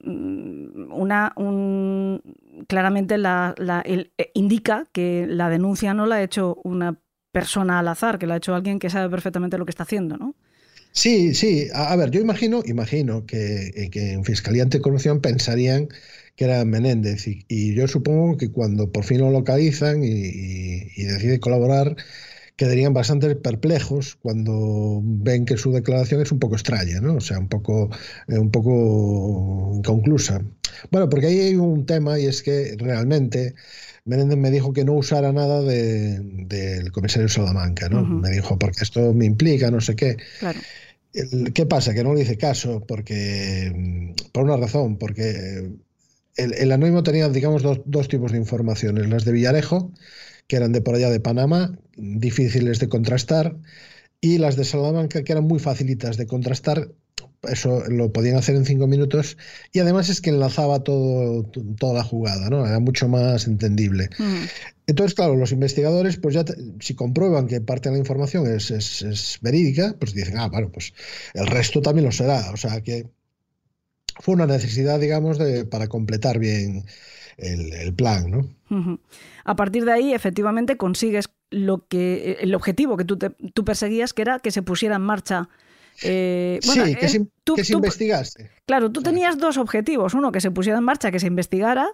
una un, claramente la, la- eh, indica que la denuncia no la ha hecho una persona al azar, que la ha hecho alguien que sabe perfectamente lo que está haciendo, ¿no? Sí, sí. A, ver, yo imagino, imagino que, eh, que en Fiscalía Anticorrupción pensarían que era Menéndez y, y yo supongo que cuando por fin lo localizan y, y- y decide colaborar, quedarían bastante perplejos cuando ven que su declaración es un poco extraña, ¿no? O sea, un poco, eh, un poco inconclusa. Bueno, porque ahí hay un tema y es que realmente Menéndez me dijo que no usara nada de- del comisario Salamanca, ¿no? Ujú. Me dijo, porque esto me implica, no sé qué. Claro. ¿Qué pasa? Que no le hice caso porque, por una razón, porque el, el anónimo tenía, digamos, dos, dos tipos de informaciones. Las de Villarejo, que eran de por allá de Panamá, difíciles de contrastar, y las de Salamanca, que eran muy facilitas de contrastar. Eso lo podían hacer en cinco minutos. Y además es que enlazaba todo, toda la jugada, ¿no? Era mucho más entendible. Mm. Entonces, claro, los investigadores, pues ya te- si comprueban que parte de la información es, es- es verídica, pues dicen, ah, bueno, pues el resto también lo será. O sea que fue una necesidad, digamos, de, para completar bien el, el plan, ¿no? A partir de ahí, efectivamente, consigues lo que el objetivo que tú, te- tú perseguías, que era que se pusiera en marcha. eh, bueno, sí, que, eh, se, tú- que se tú- investigaste. Claro, tú tenías dos objetivos. Uno, que se pusiera en marcha, que se investigara,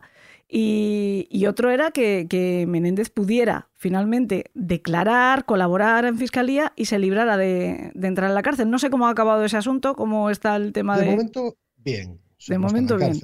y, y otro era que, que Menéndez pudiera finalmente declarar, colaborar en fiscalía y se librara de, de entrar en la cárcel. No sé cómo ha acabado ese asunto, cómo está el tema De de. momento, bien. De momento, bien.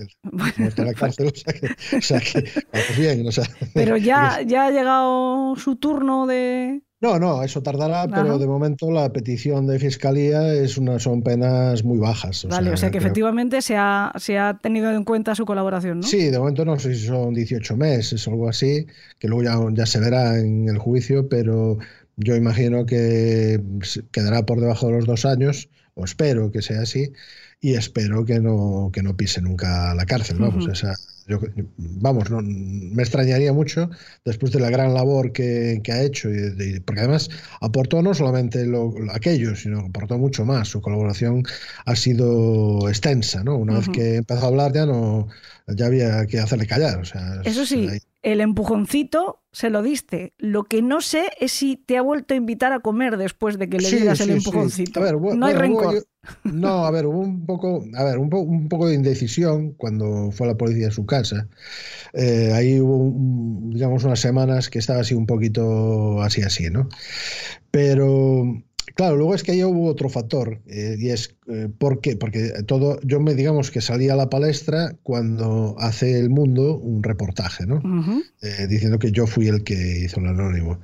Pero ya, ya ha llegado su turno de. No, no, eso tardará, pero de momento la petición de fiscalía es una, son penas muy bajas. O vale, o sea que creo- efectivamente se ha, se ha tenido en cuenta su colaboración, ¿no? Sí, de momento no sé si son 18 meses o algo así, que luego ya, ya se verá en el juicio, pero yo imagino que quedará por debajo de los dos años, o espero que sea así, y espero que no, que no pise nunca la cárcel, vamos, esa, yo, vamos, no, me extrañaría mucho después de la gran labor que, que ha hecho, y porque además aportó no solamente lo, lo- aquello, sino aportó mucho más, su colaboración ha sido extensa, ¿no? Una vez que empezó a hablar ya no, ya había que hacerle callar, o sea, Eso sí, ahí- el empujoncito se lo diste. Lo que no sé es si te ha vuelto a invitar a comer después de que le Sí, dieras el sí, empujoncito. A ver, no hay bueno, rencor. yo- no, a ver, hubo un poco, a ver, un, po- un poco de indecisión cuando fue la policía a su casa. Eh, ahí hubo, un- digamos, unas semanas que estaba así un poquito así, así, ¿no? Pero, claro, luego es que ahí hubo otro factor, eh, y es, eh, ¿por qué? Porque todo, yo me, digamos, que salí a la palestra cuando hace El Mundo un reportaje, ¿no? Eh, diciendo que yo fui el que hizo el anónimo.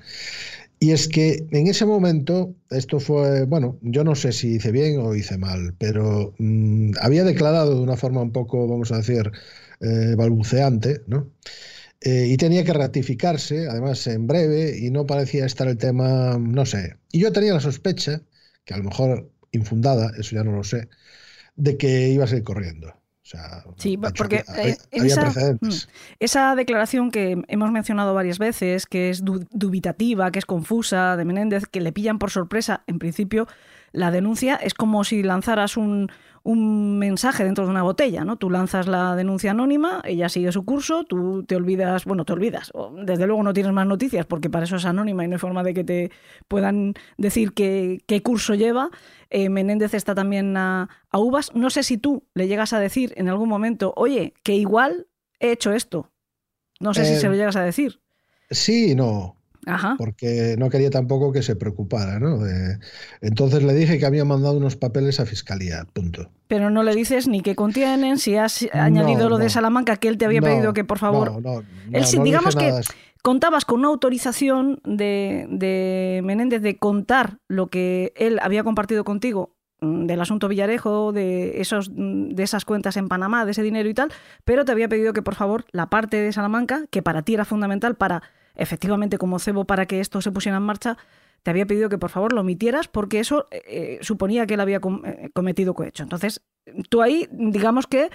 Y es que en ese momento, esto fue, bueno, yo no sé si hice bien o hice mal, pero mm, había declarado de una forma un poco, vamos a decir, eh, balbuceante, ¿no? Eh, y tenía que ratificarse, además en breve, y no parecía estar el tema, no sé. Y yo tenía la sospecha, que a lo mejor infundada, eso ya no lo sé, de que iba a seguir corriendo. O sea, Sí, porque había- eh, en había esa, precedentes. mm, esa declaración que hemos mencionado varias veces, que es du- dubitativa, que es confusa, de Menéndez, que le pillan por sorpresa, en principio, la denuncia es como si lanzaras un, un mensaje dentro de una botella, ¿no? Tú lanzas la denuncia anónima, ella sigue su curso, tú te olvidas, bueno, te olvidas, desde luego no tienes más noticias porque para eso es anónima y no hay forma de que te puedan decir qué, qué curso lleva. Eh, Menéndez está también a, a uvas. No sé si tú le llegas a decir en algún momento, oye, que igual he hecho esto. No sé si Eh, se lo llegas a decir. Sí no, Ajá. porque no quería tampoco que se preocupara, ¿no? Entonces le dije que había mandado unos papeles a fiscalía, punto. Pero no le dices ni qué contienen, si has añadido lo de. Salamanca, que él te había No, pedido que por favor no, no, Él no, sí, digamos que contabas con una autorización de, de Menéndez de contar lo que él había compartido contigo mm, del asunto Villarejo, de, esos, mm, de esas cuentas en Panamá, de ese dinero y tal, pero te había pedido que por favor la parte de Salamanca, que para ti era fundamental para, efectivamente, como cebo para que esto se pusiera en marcha, te había pedido que por favor lo omitieras porque eso eh, eh, suponía que él había com- eh, cometido cohecho. Entonces, tú ahí, digamos que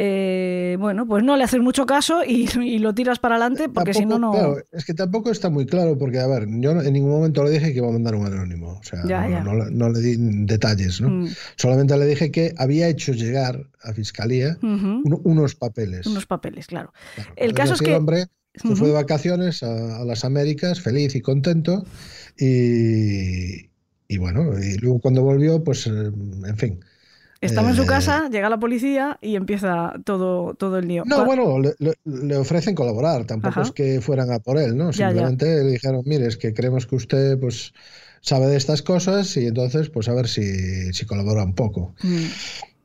eh, bueno, pues no le haces mucho caso y, y lo tiras para adelante porque si no, no. claro, es que tampoco está muy claro, porque, a ver, yo en ningún momento le dije que iba a mandar un anónimo. O sea, Ya, no, ya. no le- no le di detalles, ¿no? Mm, Solamente le dije que había hecho llegar a fiscalía unos papeles. Unos papeles, claro. Claro, el caso es que- hombre se Ujú. fue de vacaciones a, a las Américas, feliz y contento. Y, y bueno, y luego cuando volvió, pues, eh, en fin. Estaba en su Eh, casa, llega la policía y empieza todo, todo el lío. No, bueno, le, le- ofrecen colaborar, tampoco Ajá. es que fueran a por él, ¿no? Ya, ya. Simplemente le dijeron, mire, es que creemos que usted pues sabe de estas cosas y entonces pues a ver si, si colabora un poco. Mm,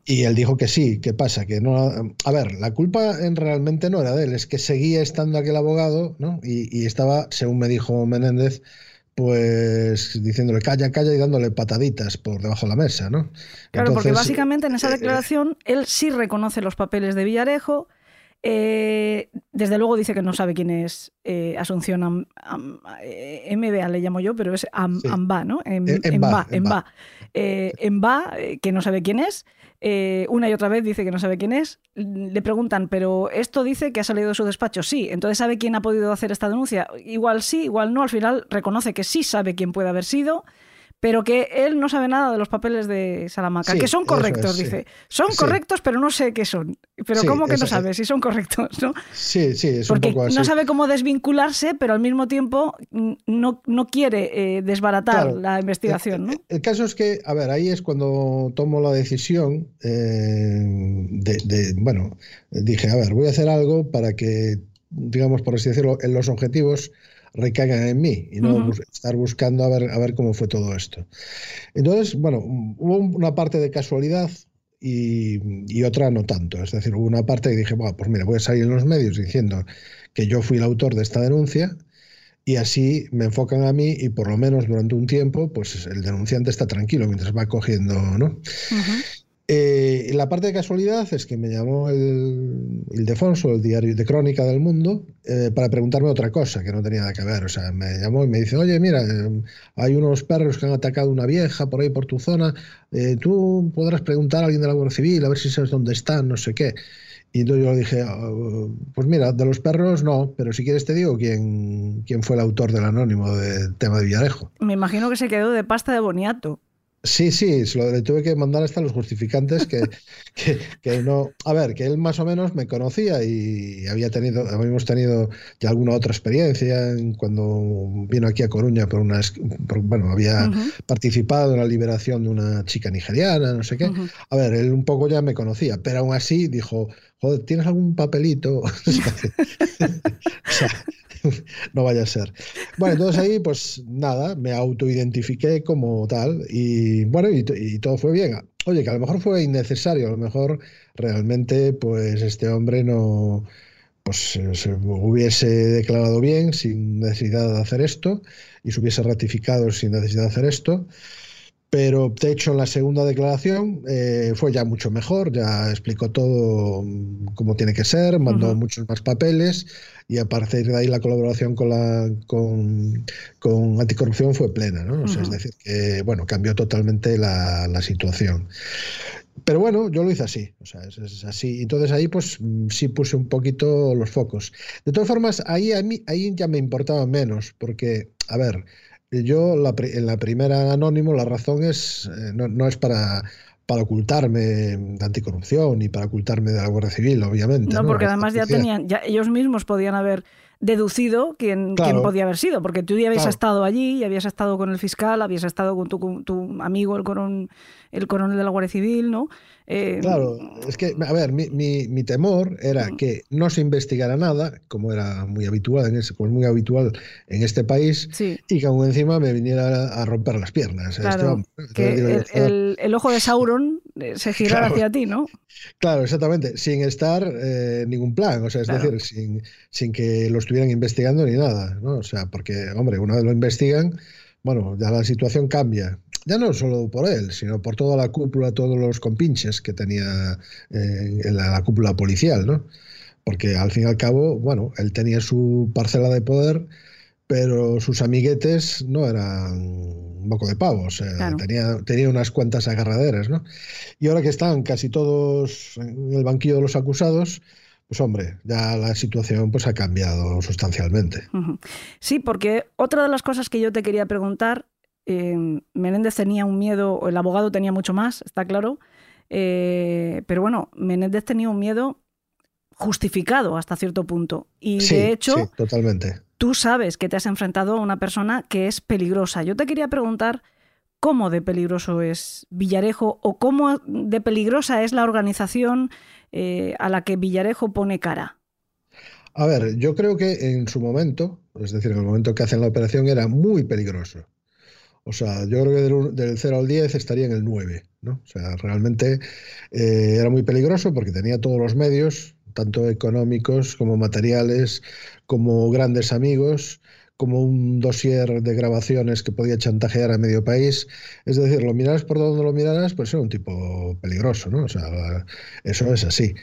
Y él dijo que sí, ¿qué pasa? Que no, a ver, la culpa en realmente no era de él, es que seguía estando aquel abogado, ¿no? Y, y estaba, según me dijo Menéndez, pues diciéndole calla, calla y dándole pataditas por debajo de la mesa, ¿no? Claro, porque básicamente en esa eh, declaración él sí reconoce los papeles de Villarejo. Eh, desde luego dice que no sabe quién es eh, Asunción Am- Am- eh, MBA, le llamo yo, pero es Am- Sí. Amba, ¿no? Em- Emba, Emba, Emba. Emba. Eh, que no sabe quién es. eh, una y otra vez dice que no sabe quién es. Le preguntan, ¿pero esto dice que ha salido de su despacho? Sí. Entonces, ¿sabe quién ha podido hacer esta denuncia? Igual sí, igual no. Al final reconoce que sí sabe quién puede haber sido pero que él no sabe nada de los papeles de Salamanca, Sí, que son correctos, es, sí. dice. Son Sí. correctos, pero no sé qué son. Pero ¿cómo que no sabe si son correctos? ¿no? Sí, sí, es Porque un poco así. no sabe cómo desvincularse, pero al mismo tiempo no, no quiere eh, desbaratar Claro. la investigación, ¿no? El, el caso es que, a ver, ahí es cuando tomo la decisión eh, de, de- bueno, dije, a ver, voy a hacer algo para que, digamos, por así decirlo, en los objetivos recaigan en mí y no Ujú. bus- estar buscando a ver, a ver cómo fue todo esto. Entonces, bueno, hubo una parte de casualidad y, y otra no tanto. Es decir, hubo una parte que dije, bueno, pues mira, voy a salir en los medios diciendo que yo fui el autor de esta denuncia y así me enfocan a mí y por lo menos durante un tiempo, pues el denunciante está tranquilo mientras va cogiendo, ¿no? Ujú. Eh, la parte de casualidad es que me llamó el Ildefonso, el diario de crónica del mundo, eh, para preguntarme otra cosa que no tenía nada que ver. O sea, me llamó y me dice, oye, mira, eh, hay unos perros que han atacado una vieja por ahí por tu zona, tú podrás preguntar a alguien de la Guardia Civil a ver si sabes dónde están, no sé qué. Y entonces yo le dije, "Ah, pues mira, de los perros no, pero si quieres te digo quién, quién fue el autor del anónimo del tema de Villarejo. Me imagino que se quedó de pasta de boniato. Sí, sí, se lo, le tuve que mandar hasta los justificantes que, que, que no. A ver, que él más o menos me conocía y había tenido, habíamos tenido ya alguna otra experiencia en cuando vino aquí a Coruña por una, por- bueno, había participado en la liberación de una chica nigeriana, no sé qué. A ver, él un poco ya me conocía, pero aún así dijo, joder, ¿tienes algún papelito? O sea, no vaya a ser. Bueno, entonces ahí, pues nada, me autoidentifiqué como tal y bueno, y, y todo fue bien. Oye, que a lo mejor fue innecesario, a lo mejor realmente, pues este hombre no, pues se hubiese declarado bien sin necesidad de hacer esto y se hubiese ratificado sin necesidad de hacer esto. Pero de hecho en la segunda declaración eh, fue ya mucho mejor, ya explicó todo mm, como tiene que ser, mandó Ujú. muchos más papeles y a partir de ahí la colaboración con la con, con anticorrupción fue plena, ¿no? O sea, es decir, que bueno, cambió totalmente la, la situación. pero bueno, yo lo hice así, o sea, es, así. Entonces ahí pues mm, sí puse un poquito los focos. De todas formas, ahí, a mí, ahí ya me importaba menos, porque, a ver, yo en la primera anónimo la razón es, eh, no, es para, para ocultarme de anticorrupción ni para ocultarme de la Guardia Civil, obviamente. No, porque además ya tenían, ya ellos mismos podían haber deducido quién, quién, podía haber sido, porque tú ya habías estado allí, y habías estado con el fiscal, habías estado con tu, con tu amigo, el coronel, el coronel de la Guardia Civil, ¿no? Eh, claro, es que, a ver, mi, mi, temor era mm. que no se investigara nada, como era muy habitual en, ese, muy habitual en este país, y que aún encima me viniera a romper las piernas. que el, el, ojo de Sauron eh, se girara hacia ti, ¿no? Claro, exactamente, sin estar eh, ningún plan, o sea, es decir, sin, sin que lo estuvieran investigando ni nada, ¿no? O sea, porque, hombre, una vez lo investigan, bueno, ya la situación cambia ya no solo por él, sino por toda la cúpula, todos los compinches que tenía eh, en la, cúpula policial, ¿no? Porque al fin y al cabo, bueno, él tenía su parcela de poder, pero sus amiguetes no eran un poco de pavo, o sea, tenía, tenía unas cuantas agarraderas, ¿no? Y ahora que están casi todos en el banquillo de los acusados, pues hombre, ya la situación pues ha cambiado sustancialmente. Sí, porque otra de las cosas que yo te quería preguntar eh, Menéndez tenía un miedo, el abogado tenía mucho más, está claro, eh, pero bueno, Menéndez tenía un miedo justificado hasta cierto punto. Y de hecho, totalmente. Tú sabes que te has enfrentado a una persona que es peligrosa. Yo te quería preguntar cómo de peligroso es Villarejo o cómo de peligrosa es la organización eh, a la que Villarejo pone cara. A ver, yo creo que en su momento, es decir, en el momento que hacen la operación, era muy peligroso. O sea, yo creo que del, 0 al 10 estaría en el 9, ¿no? O sea, realmente eh, era muy peligroso porque tenía todos los medios, tanto económicos como materiales, como grandes amigos, como un dossier de grabaciones que podía chantajear a medio país. Es decir, lo miraras por donde lo miraras, pues era un tipo peligroso, ¿no? O sea, eso es así.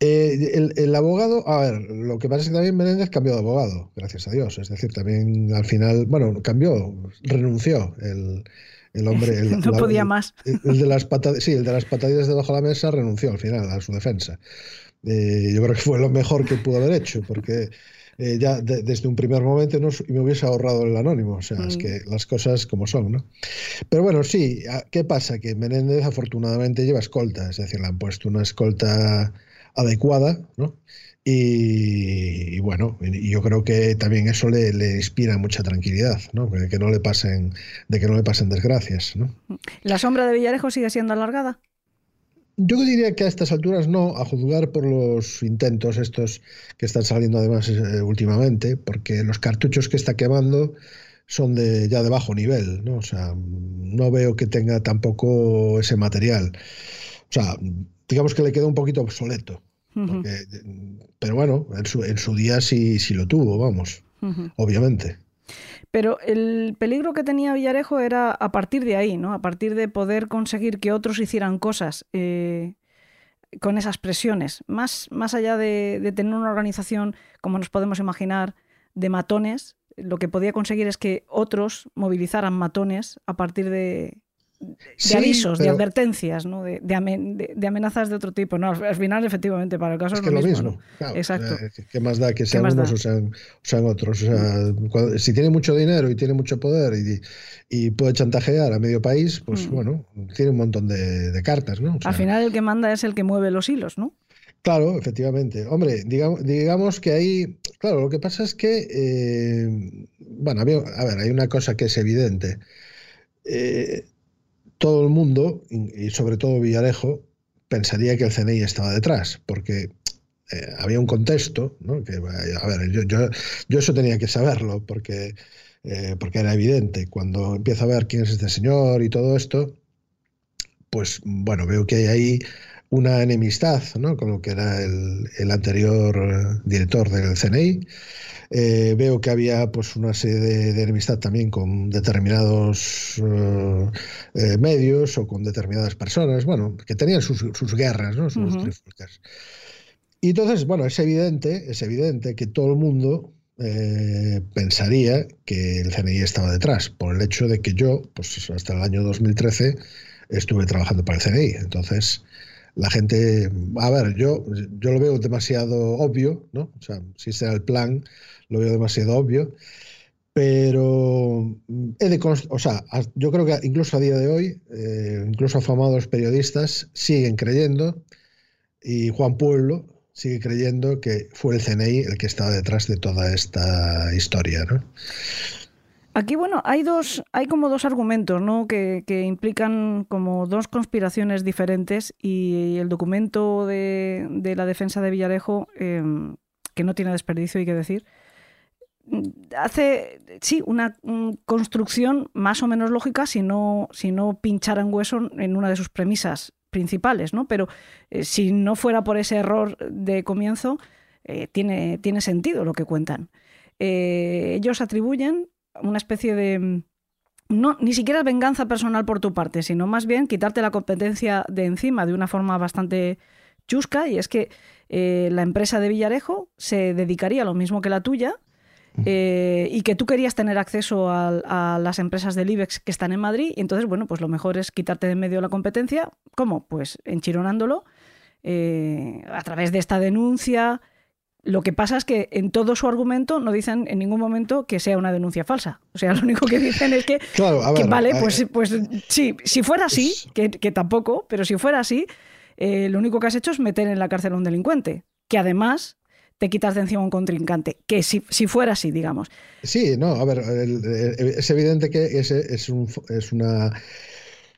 Eh, el, abogado, a ver, lo que pasa es que también Menéndez cambió de abogado, gracias a Dios. Es decir, también al final, bueno, cambió, renunció el, hombre. no podía más. El, de las patadas, sí, el de las patadillas debajo de la mesa renunció al final a su defensa. Eh, yo creo que fue lo mejor que pudo haber hecho, porque eh, ya desde un primer momento no, me hubiese ahorrado el anónimo. O sea, es mm. que las cosas como son, ¿no? Pero bueno, sí, ¿qué pasa? Que Menéndez afortunadamente lleva escolta, es decir, le han puesto una escolta adecuada, ¿no? Y, bueno, yo creo que también eso le, inspira mucha tranquilidad, ¿no? Que, no le pasen, de que no le pasen desgracias, ¿no? ¿La sombra de Villarejo sigue siendo alargada? Yo diría que a estas alturas no, a juzgar por los intentos estos que están saliendo además eh, últimamente, porque los cartuchos que está quemando son de ya de bajo nivel, ¿no? O sea, no veo que tenga tampoco ese material. O sea, digamos que le queda un poquito obsoleto pero bueno, en su, en su, día sí, sí lo tuvo, vamos, obviamente. Pero el peligro que tenía Villarejo era a partir de ahí, ¿no? A partir de poder conseguir que otros hicieran cosas eh, con esas presiones. Más, más allá de, de, tener una organización, como nos podemos imaginar, de matones, lo que podía conseguir es que otros movilizaran matones a partir de, de avisos, de advertencias, ¿no? de, de, amenazas de otro tipo. No, al final, efectivamente, para el caso es, lo mismo. Exacto. ¿Qué más da que sean unos o sean, otros? O sea, si tiene mucho dinero y tiene mucho poder y, y puede chantajear a medio país, pues mm. bueno, tiene un montón de, cartas. ¿no? al final, el que manda es el que mueve los hilos, ¿no? Claro, efectivamente. Hombre, digamos, digamos que ahí, claro, lo que pasa es que, eh, bueno, a ver, hay una cosa que es evidente. Eh, todo el mundo, y sobre todo Villarejo, pensaría que el CNI estaba detrás, porque eh, había un contexto, ¿no? a ver, yo, eso tenía que saberlo, porque, eh, porque era evidente. Cuando empiezo a ver quién es este señor y todo esto, pues bueno, veo que hay ahí una enemistad ¿no? con lo que era el, el anterior director del CNI. Eh, veo que había pues una serie de, enemistad también con determinados eh, eh, medios o con determinadas personas, bueno, que tenían sus, guerras, ¿no? sus Y entonces, bueno, es evidente, es evidente que todo el mundo pensaría que el CNI estaba detrás, por el hecho de que yo, pues hasta el año 2013, estuve trabajando para el CNI. Entonces, la gente, a ver, yo, yo lo veo demasiado obvio, ¿no? O sea, si ese era el plan, lo veo demasiado obvio. Pero he de o sea, yo creo que incluso a día de hoy, eh, incluso afamados periodistas siguen creyendo, y Juan Pueblo sigue creyendo que fue el CNI el que estaba detrás de toda esta historia, ¿no? Aquí, bueno, hay dos, hay como dos argumentos, ¿no? Que, implican como dos conspiraciones diferentes y el documento de, la defensa de Villarejo, em, que no tiene desperdicio, hay que decir, hace, sí, una construcción más o menos lógica si no, si no pincharan hueso en una de sus premisas principales, ¿no? Pero eh, si no fuera por ese error de comienzo, eh, tiene, tiene sentido lo que cuentan. Eh, ellos atribuyen una especie de... No, ni siquiera venganza personal por tu parte, sino más bien quitarte la competencia de encima de una forma bastante chusca, y es que la empresa de Villarejo se dedicaría a lo mismo que la tuya, eh, y que tú querías tener acceso a, las empresas del IBEX que están en Madrid, y entonces, bueno, pues lo mejor es quitarte de en medio la competencia. ¿Cómo? Pues enchironándolo eh, a través de esta denuncia, lo que pasa es que en todo su argumento no dicen en ningún momento que sea una denuncia falsa. O sea, lo único que dicen es que, vale, pues, pues sí, si fuera así, que, tampoco, pero si fuera así, eh, lo único que has hecho es meter en la cárcel a un delincuente, que además te quitas de encima un contrincante, que si, si fuera así, digamos. Sí, no, a ver, es evidente que ese es, es una,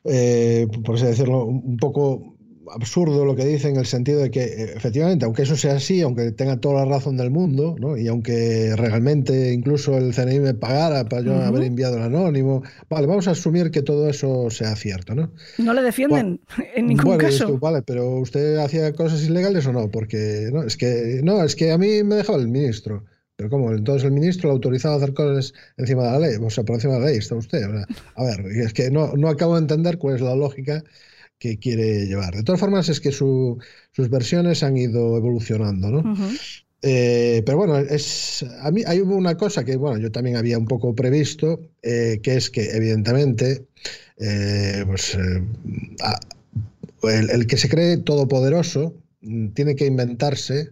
eh, por así decirlo, un poco absurdo lo que dice en el sentido de que eh, efectivamente, aunque eso sea así, aunque tenga toda la razón del mundo, ¿no? y aunque realmente incluso el CNI me pagara para yo haber enviado el anónimo, vale, vamos a asumir que todo eso sea cierto, ¿no? No le defienden en ningún caso. vale, pero usted hacía cosas ilegales o no, porque no, es que no, es que a mí me dejaba el ministro. Pero ¿cómo? Entonces el ministro lo autorizaba a hacer cosas encima de la ley, o sea, por encima de la ley está usted. a ver, es que no, no acabo de entender cuál es la lógica que quiere llevar. De todas formas, es que sus versiones han ido evolucionando, ¿no? Eh, pero bueno, es, a mí hay una cosa que bueno, yo también había un poco previsto, eh, que es que evidentemente eh, pues, el, el, que se cree todopoderoso mm, tiene que inventarse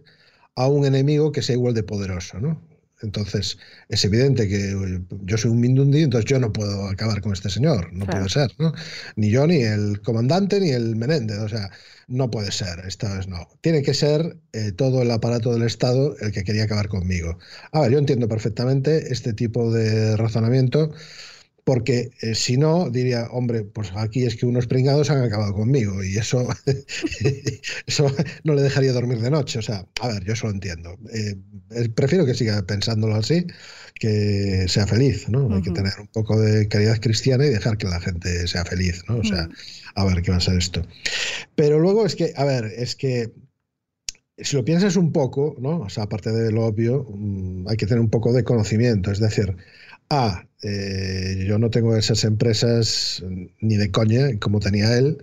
a un enemigo que sea igual de poderoso, ¿no? Entonces, es evidente que yo soy un Mindundi, entonces yo no puedo acabar con este señor, no puede ser, ¿no? Ni yo, ni el comandante, ni el Menéndez, o sea, no puede ser, esta vez no. Tiene que ser eh, todo el aparato del Estado el que quería acabar conmigo. A ver, yo entiendo perfectamente este tipo de razonamiento porque eh, si no, diría, hombre, pues aquí es que unos pringados han acabado conmigo y eso, eso no le dejaría dormir de noche. O sea, a ver, yo eso lo entiendo. Eh, prefiero que siga pensándolo así, que sea feliz, ¿no? Hay que tener un poco de caridad cristiana y dejar que la gente sea feliz, ¿no? O sea, a ver qué va a ser esto. Pero luego es que, a ver, es que si lo piensas un poco, ¿no? O sea, aparte de lo obvio, mm, hay que tener un poco de conocimiento. Es decir, A, eh, yo no tengo esas empresas ni de coña como tenía él.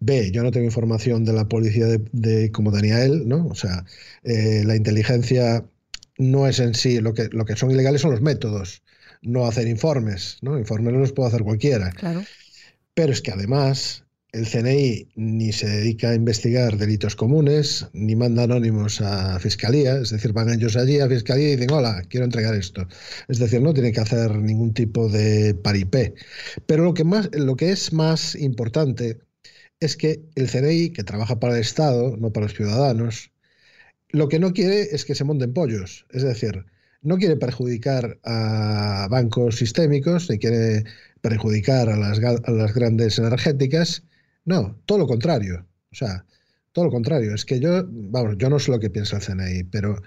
B, yo no tengo información de la policía de, como tenía él, ¿no? O sea, eh, la inteligencia no es en sí, lo que, lo que son ilegales son los métodos, no hacer informes, ¿no? Informes no los puede hacer cualquiera. Claro. Pero es que además el CNI ni se dedica a investigar delitos comunes, ni manda anónimos a fiscalía, es decir, van ellos allí a fiscalía y dicen, hola, quiero entregar esto. Es decir, no tiene que hacer ningún tipo de paripé. Pero lo que, más, lo que es más importante es que el CNI, que trabaja para el Estado, no para los ciudadanos, lo que no quiere es que se monten pollos. Es decir, no quiere perjudicar a bancos sistémicos, ni quiere perjudicar a las, a las grandes energéticas, no, todo lo contrario. O sea, todo lo contrario. Es que yo, vamos, yo no sé lo que piensa el CNI, pero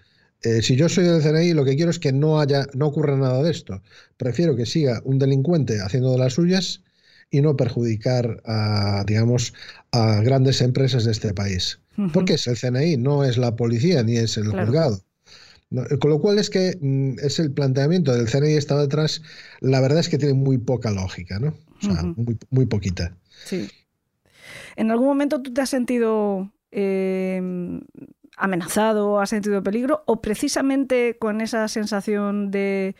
eh, si yo soy del CNI, lo que quiero es que no haya, no ocurra nada de esto. Prefiero que siga un delincuente haciendo de las suyas y no perjudicar a, digamos, a grandes empresas de este país. Porque es el CNI, no es la policía ni es el juzgado. con lo cual es que mm, es el planteamiento del CNI está detrás, la verdad es que tiene muy poca lógica, ¿no? O sea, muy, muy poquita. Sí. ¿En algún momento tú te has sentido eh, amenazado, has sentido peligro? ¿O precisamente con esa sensación de,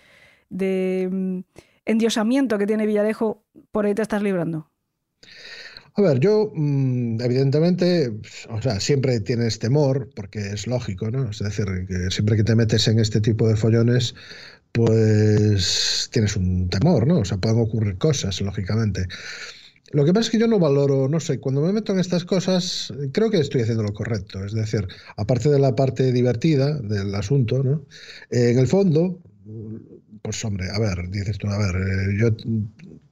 de mm, endiosamiento que tiene Villarejo, por ahí te estás librando? A ver, yo, mm, evidentemente, o sea, siempre tienes temor, porque es lógico, ¿no? Es decir, que siempre que te metes en este tipo de follones, pues tienes un temor, ¿no? O sea, pueden ocurrir cosas, lógicamente. Lo que pasa es que yo no valoro, no sé, cuando me meto en estas cosas, creo que estoy haciendo lo correcto. Es decir, aparte de la parte divertida del asunto, ¿no? Eh, en el fondo, pues hombre, a ver, dices tú, a ver, eh, yo,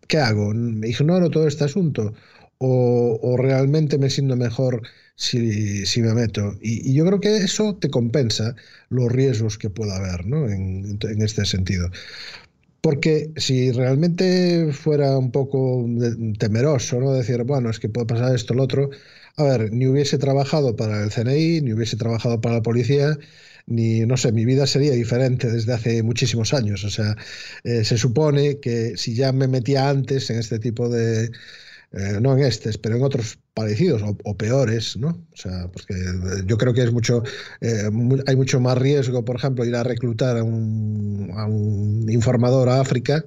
¿qué hago? ¿Ignoro todo este asunto? ¿O, realmente me siento mejor si, me meto? Y, yo creo que eso te compensa los riesgos que pueda haber ¿no? en este sentido. Porque si realmente fuera un poco temeroso, ¿no? Decir, bueno, es que puede pasar esto, lo otro. A ver, ni hubiese trabajado para el CNI, ni hubiese trabajado para la policía, ni, no sé, mi vida sería diferente desde hace muchísimos años. O sea, eh, se supone que si ya me metía antes en este tipo de, eh, no en estos, pero en otros parecidos o, peores, ¿no? O sea, porque eh, yo creo que es mucho, eh, hay mucho más riesgo, por ejemplo, ir a reclutar a un, informador a África,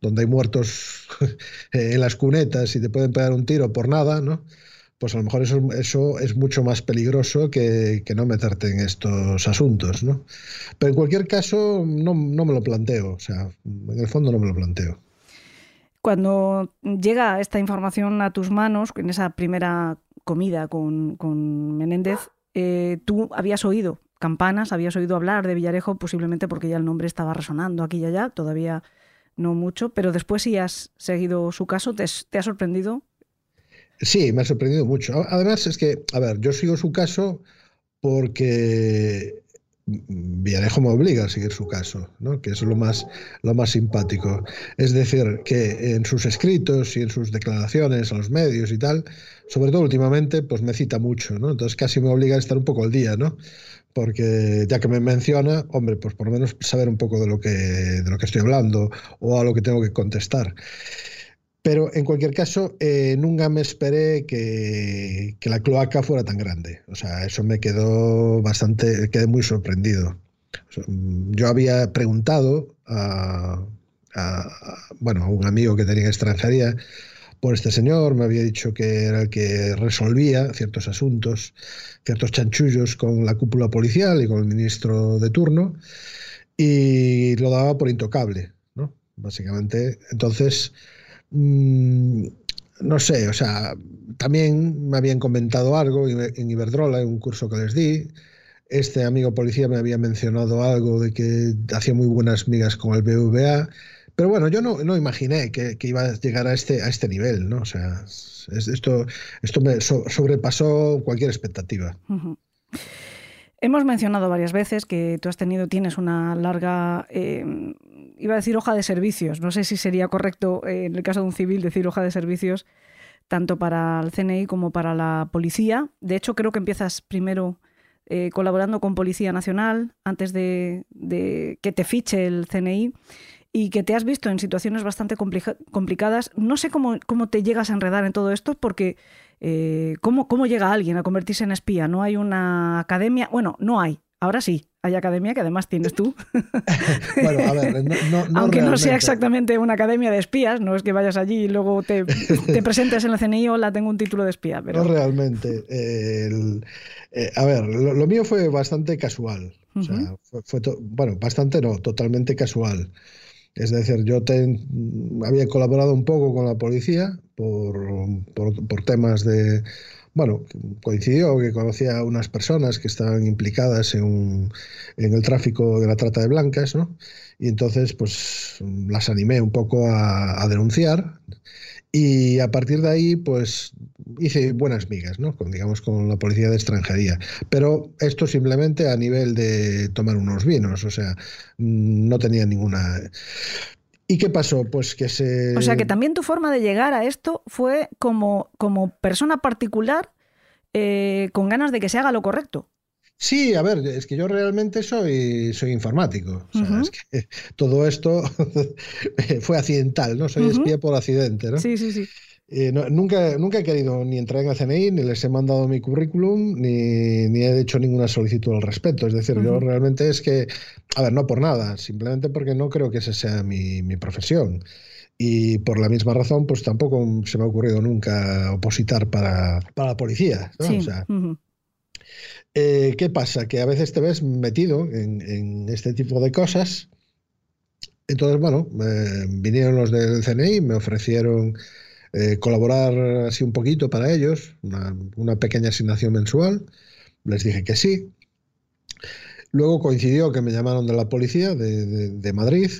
donde hay muertos en las cunetas y te pueden pegar un tiro por nada, ¿no? Pues a lo mejor eso, eso es mucho más peligroso que, que, no meterte en estos asuntos, ¿no? Pero en cualquier caso, no, no me lo planteo, o sea, en el fondo no me lo planteo. Cuando llega esta información a tus manos, en esa primera comida con, Menéndez, eh, tú habías oído campanas, habías oído hablar de Villarejo, posiblemente porque ya el nombre estaba resonando aquí y allá, todavía no mucho, pero después si has seguido su caso, ¿te, te ha sorprendido? Sí, me ha sorprendido mucho. Además es que, a ver, yo sigo su caso porque Villarejo me obliga a seguir su caso, ¿no? que es lo más, lo más simpático. Es decir, que en sus escritos y en sus declaraciones a los medios y tal, sobre todo últimamente, pues me cita mucho, ¿no? entonces casi me obliga a estar un poco al día, ¿no? porque ya que me menciona, hombre, pues por lo menos saber un poco de lo que, de lo que estoy hablando o a lo que tengo que contestar. Pero en cualquier caso, eh, nunca me esperé que, la cloaca fuera tan grande. O sea, eso me quedó bastante, quedé muy sorprendido. yo había preguntado a, bueno, a un amigo que tenía extranjería por este señor, me había dicho que era el que resolvía ciertos asuntos, ciertos chanchullos con la cúpula policial y con el ministro de turno, y lo daba por intocable, ¿no? Básicamente. Entonces, Mm, no sé, o sea, también me habían comentado algo en Iberdrola, en un curso que les di. Este amigo policía me había mencionado algo de que hacía muy buenas migas con el BVA. Pero bueno, yo no, no imaginé que, iba a llegar a este, a este nivel, ¿no? O sea, esto, esto me sobrepasó cualquier expectativa. Hemos mencionado varias veces que tú has tenido, tienes una larga eh, iba a decir hoja de servicios, no sé si sería correcto eh, en el caso de un civil decir hoja de servicios tanto para el CNI como para la policía. De hecho, creo que empiezas primero eh, colaborando con Policía Nacional antes de, que te fiche el CNI y que te has visto en situaciones bastante complicadas. No sé cómo, cómo, te llegas a enredar en todo esto porque eh, ¿cómo, ¿cómo llega alguien a convertirse en espía? No hay una academia, bueno, no hay, ahora sí, hay academia que además tienes tú. bueno, a ver, no, Aunque no sea exactamente una academia de espías, no es que vayas allí y luego te, presentes en la CNI, la tengo un título de espía. Pero... No realmente. Eh, a ver, lo, mío fue bastante casual. O sea, fue, bueno, bastante no, totalmente casual. Es decir, yo había colaborado un poco con la policía por, por temas de bueno, coincidió que conocía a unas personas que estaban implicadas en, el tráfico de la trata de blancas, ¿no? Y entonces, pues las animé un poco a, denunciar. Y a partir de ahí, pues hice buenas migas, ¿no? Con, digamos, con la policía de extranjería. Pero esto simplemente a nivel de tomar unos vinos, o sea, no tenía ninguna. ¿Y qué pasó? Pues que se... O sea que también tu forma de llegar a esto fue como, como persona particular eh, con ganas de que se haga lo correcto. Sí, a ver, es que yo realmente soy, soy informático. O sea, es que todo esto fue accidental, ¿no? Soy espía por accidente, ¿no? Sí, sí, sí. Eh, nunca, nunca he querido ni entrar en el CNI, ni les he mandado mi currículum, ni, ni he hecho ninguna solicitud al respecto. Es decir, yo realmente es que, a ver, no por nada, simplemente porque no creo que esa sea mi, mi profesión. Y por la misma razón, pues tampoco se me ha ocurrido nunca opositar para, para la policía. ¿no? Sí. O sea. Eh, ¿Qué pasa? Que a veces te ves metido en, este tipo de cosas. Entonces, bueno, eh, vinieron los del CNI, me ofrecieron eh, colaborar así un poquito para ellos, una, pequeña asignación mensual. Les dije que sí. Luego coincidió que me llamaron de la policía de, Madrid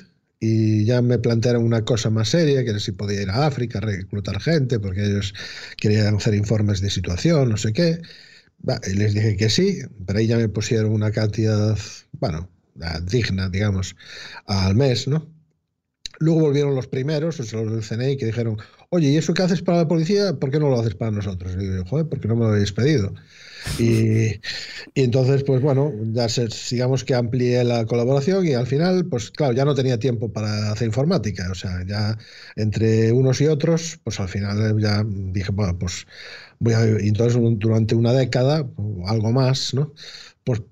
y ya me plantearon una cosa más seria, que si podía ir a África reclutar gente, porque ellos querían hacer informes de situación, no sé qué. Les dije que sí, pero ahí ya me pusieron una cantidad, bueno, digna, digamos, al mes, ¿no? Luego volvieron los primeros, los del CNI, que dijeron, oye, ¿y eso que haces para la policía? ¿Por qué no lo haces para nosotros? Y digo, joder, ¿por qué no me lo habéis pedido? Y, y entonces, pues bueno, ya se, digamos que amplié la colaboración y al final, pues claro, ya no tenía tiempo para hacer informática. O sea, ya entre unos y otros, pues al final ya dije, bueno, pues. Y entonces durante una década, o algo más, ¿no? Pues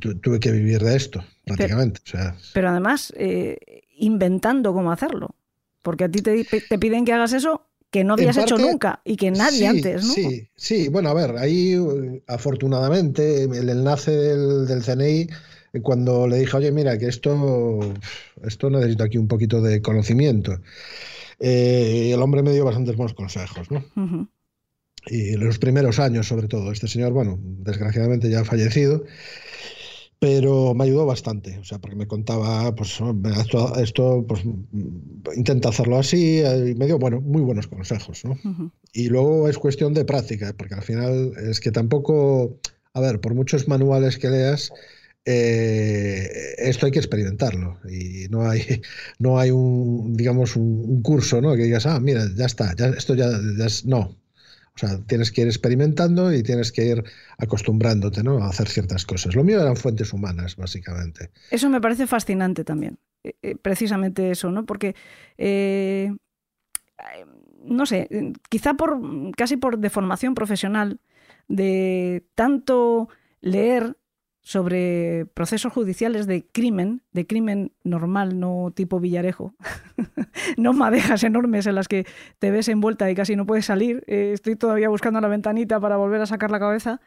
tu- tuve que vivir de esto, prácticamente. O sea, Pero además, eh, inventando cómo hacerlo. Porque a ti te, te piden que hagas eso que no habías hecho nunca y que nadie sí, antes, ¿no? Sí, sí, bueno, a ver, ahí eh, afortunadamente el enlace del, del CNI, eh, cuando le dije, oye, mira, que esto, esto necesito aquí un poquito de conocimiento, eh, el hombre me dio bastantes buenos consejos, ¿no? Ujú. Y los primeros años sobre todo. Este señor, bueno, desgraciadamente ya ha fallecido, pero me ayudó bastante, o sea, porque me contaba, pues, "Oh, mira, esto, pues, intenta hacerlo así, eh, y me dio, bueno, muy buenos consejos, ¿no? Ujú. Y luego es cuestión de práctica, porque al final es que tampoco, a ver, por muchos manuales que leas, eh, esto hay que experimentarlo y no hay, no hay un, digamos, un, un curso, ¿no? Que digas, ah, mira, ya está, ya, esto ya, ya es, no. O sea, tienes que ir experimentando y tienes que ir acostumbrándote, ¿no? A hacer ciertas cosas. Lo mío eran fuentes humanas, básicamente. Eso me parece fascinante también, eh, eh, precisamente eso, ¿no? Porque, eh, no sé, quizá por casi por deformación profesional, de tanto leer sobre procesos judiciales de crimen, de crimen normal, no tipo Villarejo, no madejas enormes en las que te ves envuelta y casi no puedes salir. Eh, estoy todavía buscando la ventanita para volver a sacar la cabeza.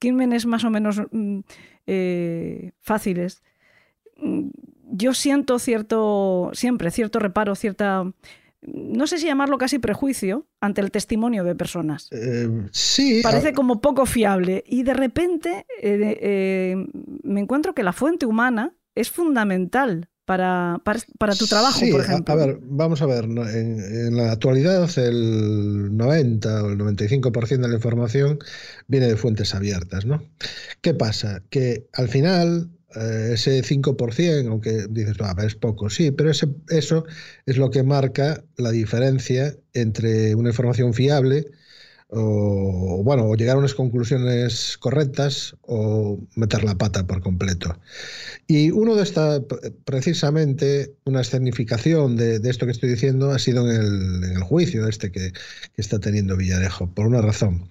Crímenes más o menos mm, eh, fáciles. Mm, Yo siento cierto, siempre cierto reparo, cierta, no sé si llamarlo casi prejuicio ante el testimonio de personas. Eh, sí. Parece como poco fiable y de repente eh, eh, me encuentro que la fuente humana es fundamental para, para, para tu trabajo, Sí, por ejemplo. A, ver, vamos a ver. En, en la actualidad, el 90 o el 95% de la información viene de fuentes abiertas, ¿no? ¿Qué pasa? Que al final, ese 5%, aunque dices, "Ah, es poco, sí, pero ese, eso es lo que marca la diferencia entre una información fiable o, bueno, o llegar a unas conclusiones correctas o meter la pata por completo. Y uno de estas, precisamente, una escenificación de, de esto que estoy diciendo ha sido en el, en el juicio este que, que está teniendo Villarejo, por una razón.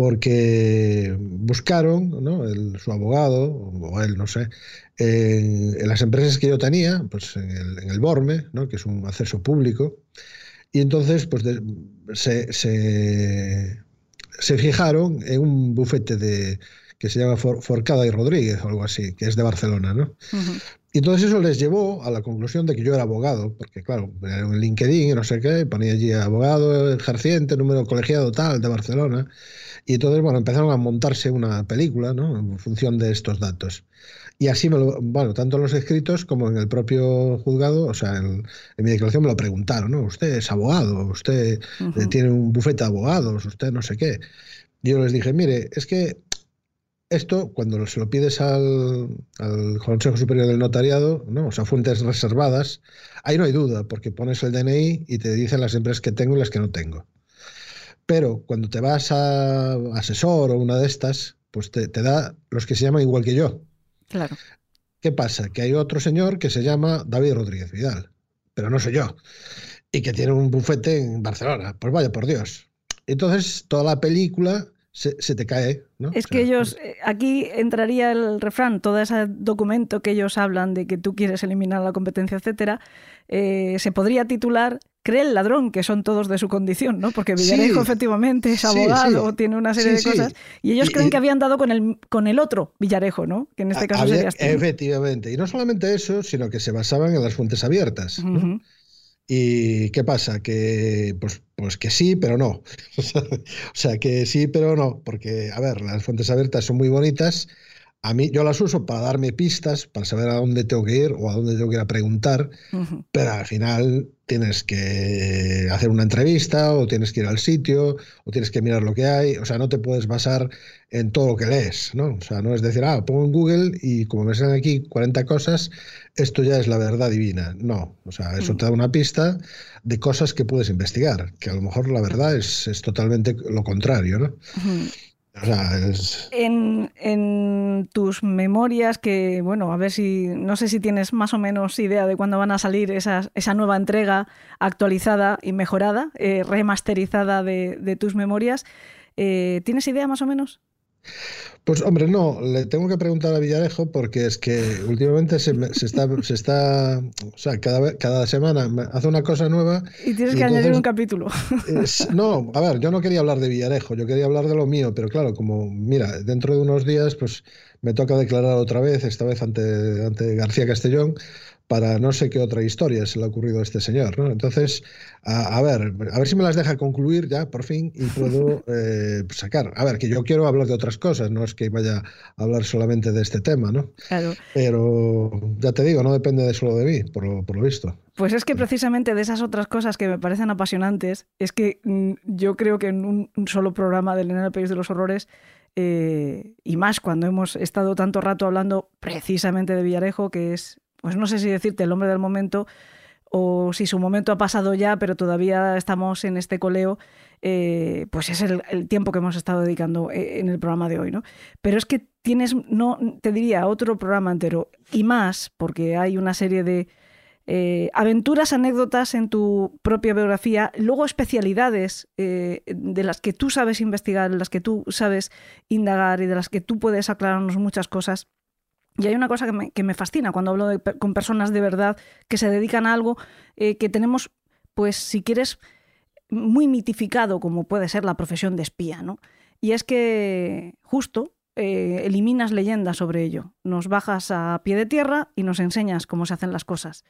Porque buscaron, ¿no? Su abogado, o él, no sé, en, las empresas que yo tenía, pues en el, en Borme, ¿no? que es un acceso público, y entonces pues se, se, se fijaron en un bufete de, que se llama For- Forcada y Rodríguez o algo así, que es de Barcelona, ¿no? Y entonces eso les llevó a la conclusión de que yo era abogado, porque claro, era en LinkedIn y no sé qué, ponía allí abogado ejerciente, número colegiado tal, de Barcelona. Y entonces, bueno, empezaron a montarse una película, ¿no? En función de estos datos. Y así me lo, bueno, tanto en los escritos como en el propio juzgado, o sea, en, en mi declaración me lo preguntaron, ¿no? Usted es abogado, usted eh, tiene un bufete de abogados, usted no sé qué. Y yo les dije, mire, es que esto, cuando se lo pides al, al Consejo Superior del Notariado, ¿no? o sea, fuentes reservadas, ahí no hay duda, porque pones el DNI y te dicen las empresas que tengo y las que no tengo. Pero cuando te vas a asesor o una de estas, pues te, te da los que se llaman igual que yo. Claro. ¿Qué pasa? Que hay otro señor que se llama David Rodríguez Vidal, pero no soy yo, y que tiene un bufete en Barcelona. Pues vaya por Dios. Entonces toda la película se, se te cae. ¿no? Es O que ellos, eh, aquí entraría el refrán, todo ese documento que ellos hablan de que tú quieres eliminar la competencia, etcétera, eh, se podría titular cree el ladrón que son todos de su condición, ¿no? Porque Villarejo efectivamente es abogado, tiene una serie de cosas, y ellos creen que habían dado con el, con el otro Villarejo, ¿no? Que en este caso sería Efectivamente, y no solamente eso, sino que se basaban en las fuentes abiertas. ¿Y qué pasa? Que pues, pues que sí, pero no. o sea, que sí, pero no, porque, a ver, las fuentes abiertas son muy bonitas, a mí yo las uso para darme pistas, para saber a dónde tengo que ir o a dónde tengo que ir a preguntar, pero al final tienes que hacer una entrevista o tienes que ir al sitio o tienes que mirar lo que hay, o sea, no te puedes basar en todo lo que lees, ¿no? O sea, no es decir, ah, pongo en Google y como me salen aquí 40 cosas, esto ya es la verdad divina. No, o sea, eso te da una pista de cosas que puedes investigar, que a lo mejor la verdad es, es totalmente lo contrario, ¿no? En, tus memorias, que bueno, a ver si, no sé si tienes más o menos idea de cuándo van a salir esa nueva entrega actualizada y mejorada, eh, remasterizada de, tus memorias. Eh, ¿Tienes idea más o menos? Pues hombre, no, le tengo que preguntar a Villarejo porque es que últimamente se, está, se está, o sea, cada, cada semana hace una cosa nueva. Y tienes que añadir un capítulo. no, a ver, yo no quería hablar de Villarejo, yo quería hablar de lo mío, pero claro, como, mira, dentro de unos días, pues me toca declarar otra vez, esta vez ante, ante García Castellón para no sé qué otra historia se le ha ocurrido a este señor. ¿no? Entonces, a, ver, a ver si me las deja concluir ya, por fin, y puedo eh, sacar. A ver, que yo quiero hablar de otras cosas, no es que vaya a hablar solamente de este tema, ¿no? Claro. Pero ya te digo, no depende de solo de mí, por lo, por lo visto. Pues es que precisamente de esas otras cosas que me parecen apasionantes, es que mm, yo creo que en un, solo programa del En el País de los Horrores eh, y más cuando hemos estado tanto rato hablando precisamente de Villarejo, que es pues no sé si decirte el hombre del momento o si su momento ha pasado ya, pero todavía estamos en este coleo, eh, pues es el, tiempo que hemos estado dedicando eh, en el programa de hoy, ¿no? Pero es que tienes, no, te diría, otro programa entero y más, porque hay una serie de eh, aventuras, anécdotas en tu propia biografía, luego especialidades de las que tú sabes investigar, de las que tú sabes indagar y de las que tú puedes aclararnos muchas cosas y hay una cosa que me, fascina cuando hablo con personas de verdad que se dedican a algo eh, que tenemos, pues si quieres, muy mitificado como puede ser la profesión de espía, ¿no? Y es que justo eh, eliminas leyendas sobre ello, nos bajas a pie de tierra y nos enseñas cómo se hacen las cosas.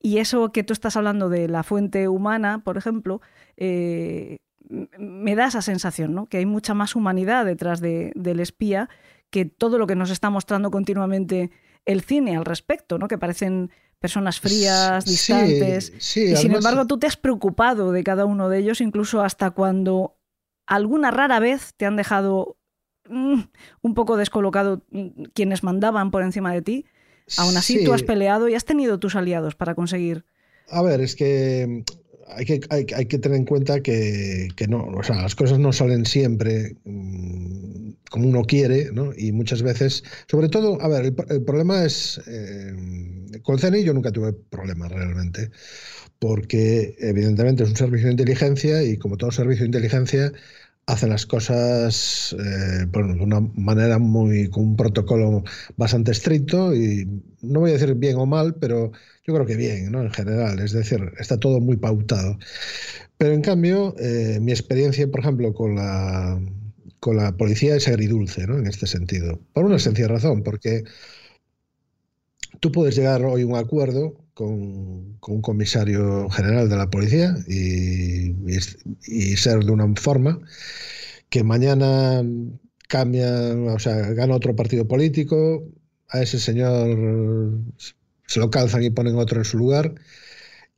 Y eso que tú estás hablando de la fuente humana, por ejemplo, eh, me da esa sensación, ¿no? Que hay mucha más humanidad detrás del espía que todo lo que nos está mostrando continuamente el cine al respecto, ¿no? Que parecen personas frías, distantes. y sin embargo, tú te has preocupado de cada uno de ellos, incluso hasta cuando alguna rara vez te han dejado mm, un poco descolocado mm, quienes mandaban por encima de ti. Aún así, tú has peleado y has tenido tus aliados para conseguir. A ver, es que hay que, hay, que tener en cuenta que, no, o sea, las cosas no salen siempre mm, como uno quiere, ¿no? Y muchas veces, sobre todo, a ver, el, problema es, eh, con CNI yo nunca tuve problemas realmente, porque evidentemente es un servicio de inteligencia y como todo servicio de inteligencia, hace las cosas eh, de una manera muy, con un protocolo bastante estricto y no voy a decir bien o mal, pero yo creo que bien, ¿no? En general, es decir, está todo muy pautado. Pero en cambio, eh, mi experiencia, por ejemplo, con la, con la policía es agridulce, ¿no? En este sentido. Por una sencilla razón, porque tú puedes llegar hoy a un acuerdo con, con, un comisario general de la policía y, y, ser de una forma que mañana cambia, o sea, gana otro partido político, a ese señor se lo calzan y ponen otro en su lugar,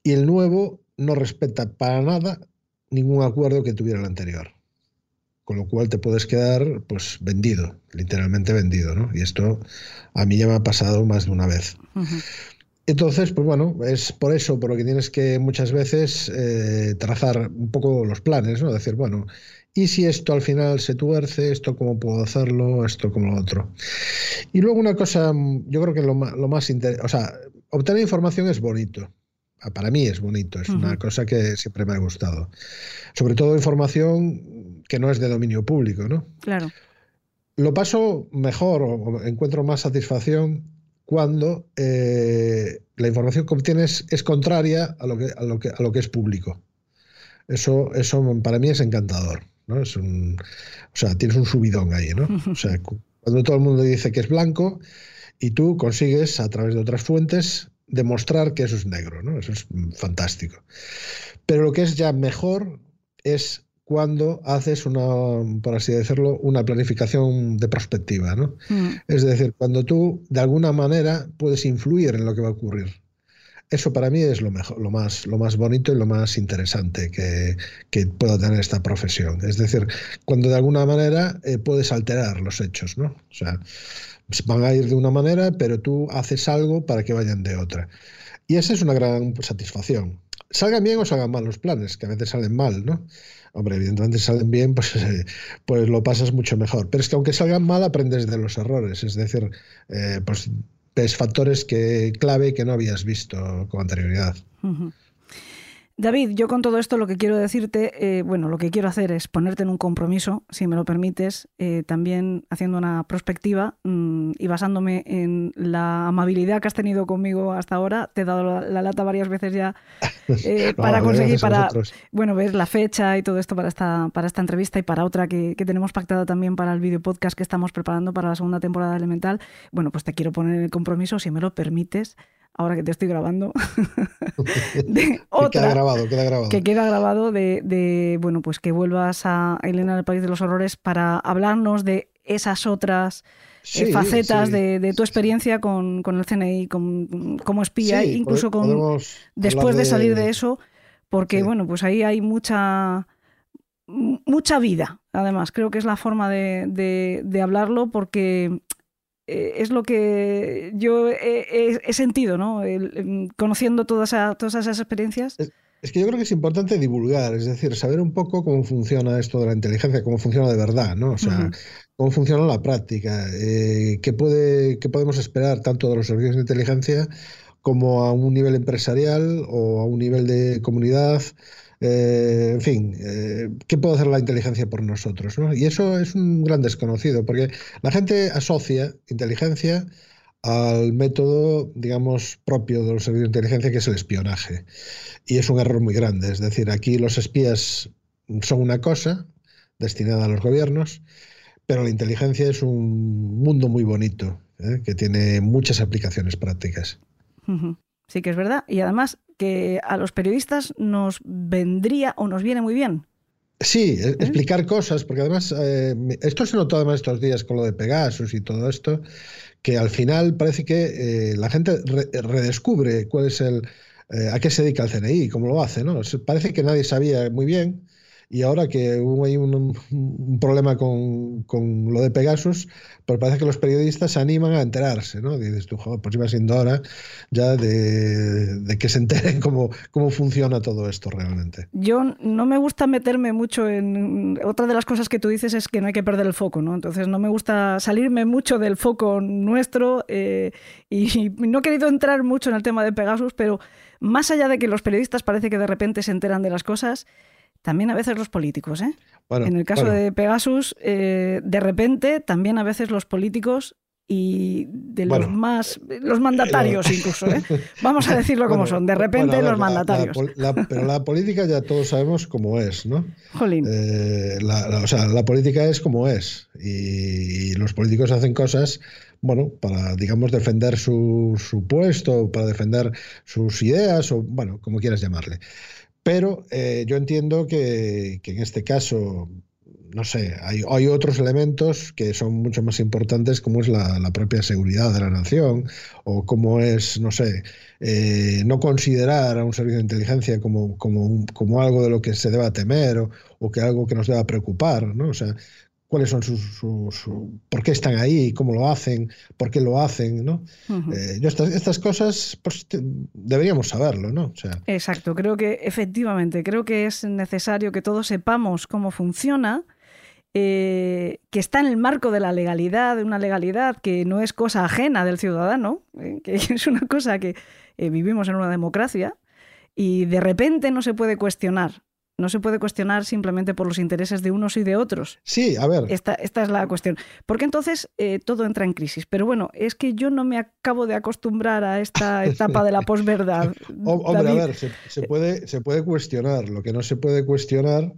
y el nuevo no respeta para nada ningún acuerdo que tuviera el anterior. Con lo cual te puedes quedar pues vendido, literalmente vendido, ¿no? Y esto a mí ya me ha pasado más de una vez. Entonces, pues bueno, es por eso, por lo que tienes que muchas veces eh, trazar un poco los planes, ¿no? Decir, bueno, ¿y si esto al final se tuerce? ¿Esto cómo puedo hacerlo? ¿Esto como lo otro? Y luego una cosa, yo creo que lo, lo más interesante, o sea, obtener información es bonito. Ah, para mí es bonito, es una cosa que siempre me ha gustado. Sobre todo información que no es de dominio público, ¿no? Claro. Lo paso mejor o encuentro más satisfacción cuando eh, la información que obtienes es contraria a lo que, a lo que, a lo que es público. Eso, eso para mí es encantador. ¿No? Es un, o sea, tienes un subidón ahí. ¿no? O sea, cuando todo el mundo dice que es blanco y tú consigues a través de otras fuentes demostrar que eso es negro. ¿no? Eso es fantástico. Pero lo que es ya mejor es cuando haces una, por así decirlo, una planificación de perspectiva, ¿no? Mm. Es decir, cuando tú de alguna manera puedes influir en lo que va a ocurrir. Eso para mí es lo mejor, lo más, lo más bonito y lo más interesante que, que pueda tener esta profesión. Es decir, cuando de alguna manera eh, puedes alterar los hechos, ¿no? O sea, van a ir de una manera, pero tú haces algo para que vayan de otra. Y esa es una gran satisfacción. Salgan bien o salgan mal los planes, que a veces salen mal, ¿no? Hombre, evidentemente si salen bien, pues, eh, pues lo pasas mucho mejor. Pero es que aunque salgan mal, aprendes de los errores. Es decir, eh, pues ves factores que clave que no habías visto con anterioridad. David, yo con todo esto lo que quiero decirte, eh, bueno, lo que quiero hacer es ponerte en un compromiso, si me lo permites, eh, también haciendo una prospectiva mm, y basándome en la amabilidad que has tenido conmigo hasta ahora. Te he dado la, lata varias veces ya eh, para conseguir, para, bueno, ver la fecha y todo esto para esta, para esta entrevista y para otra que, que tenemos pactada también para el video podcast que estamos preparando para la segunda temporada de Elemental. Bueno, pues te quiero poner en el compromiso, si me lo permites, ahora que te estoy grabando, de otra, que queda grabado, queda grabado. Que queda grabado de, bueno, pues que vuelvas a Elena del País de los Horrores para hablarnos de esas otras eh, facetas de, tu experiencia con, el CNI como espía, incluso con después de... salir de eso, porque bueno, pues ahí hay mucha mucha vida, además, creo que es la forma de, de hablarlo porque eh, es lo que yo he, sentido, ¿no? Em, conociendo todas, todas esas experiencias. Es, que yo creo que es importante divulgar, es decir, saber un poco cómo funciona esto de la inteligencia, cómo funciona de verdad, ¿no? O sea, cómo funciona la práctica, eh, qué, puede, qué podemos esperar tanto de los servicios de inteligencia como a un nivel empresarial o a un nivel de comunidad. Eh, en fin, eh, ¿qué puede hacer la inteligencia por nosotros? Y eso es un gran desconocido, porque la gente asocia inteligencia al método, digamos, propio de los servicios de inteligencia, que es el espionaje. Y es un error muy grande. Es decir, aquí los espías son una cosa destinada a los gobiernos, pero la inteligencia es un mundo muy bonito, ¿eh? que tiene muchas aplicaciones prácticas. Sí que es verdad. Y además que a los periodistas nos vendría o nos viene muy bien. Sí, e- ¿Eh? explicar cosas, porque además eh, esto se notó además estos días con lo de Pegasus y todo esto, que al final parece que eh, la gente redescubre cuál es el, a qué se dedica el CNI, cómo lo hace, ¿no? Parece que nadie sabía muy bien y ahora que hubo ahí un, problema con, con, lo de Pegasus, pues parece que los periodistas se animan a enterarse, ¿no? Dices tú, joder, pues iba siendo hora ya de, de, que se enteren cómo, cómo funciona todo esto realmente. Yo no me gusta meterme mucho en... Otra de las cosas que tú dices es que no hay que perder el foco, ¿no? Entonces no me gusta salirme mucho del foco nuestro eh, y no he querido entrar mucho en el tema de Pegasus, pero más allá de que los periodistas parece que de repente se enteran de las cosas, también a veces los políticos, ¿eh? en el caso de Pegasus, eh, de repente también a veces los políticos y de los más los mandatarios incluso ¿eh? vamos a decirlo como son de repente los mandatarios pero la política ya todos sabemos cómo es no Jolín. Eh, la, o sea la política es como es y, los políticos hacen cosas bueno para digamos defender su, su puesto para defender sus ideas o bueno como quieras llamarle pero eh, yo entiendo que, en este caso, no sé, hay, otros elementos que son mucho más importantes, como es la, propia seguridad de la nación, o como es, no sé, eh, no considerar a un servicio de inteligencia como, como, como algo de lo que se deba temer o, o, que algo que nos deba preocupar, ¿no? O sea, cuáles son sus, por qué están ahí, cómo lo hacen, por qué lo hacen, ¿no? Eh, estas, estas, cosas pues, deberíamos saberlo, ¿no? Exacto, creo que efectivamente, creo que es necesario que todos sepamos cómo funciona, eh, que está en el marco de la legalidad, de una legalidad que no es cosa ajena del ciudadano, eh, que es una cosa que vivimos en una democracia y de repente no se puede cuestionar no se puede cuestionar simplemente por los intereses de unos y de otros. Sí, a ver. Esta, esta es la cuestión. Porque entonces eh, todo entra en crisis. Pero bueno, es que yo no me acabo de acostumbrar a esta etapa de la posverdad. Hombre, a ver, se, puede, se puede cuestionar. Lo que no se puede cuestionar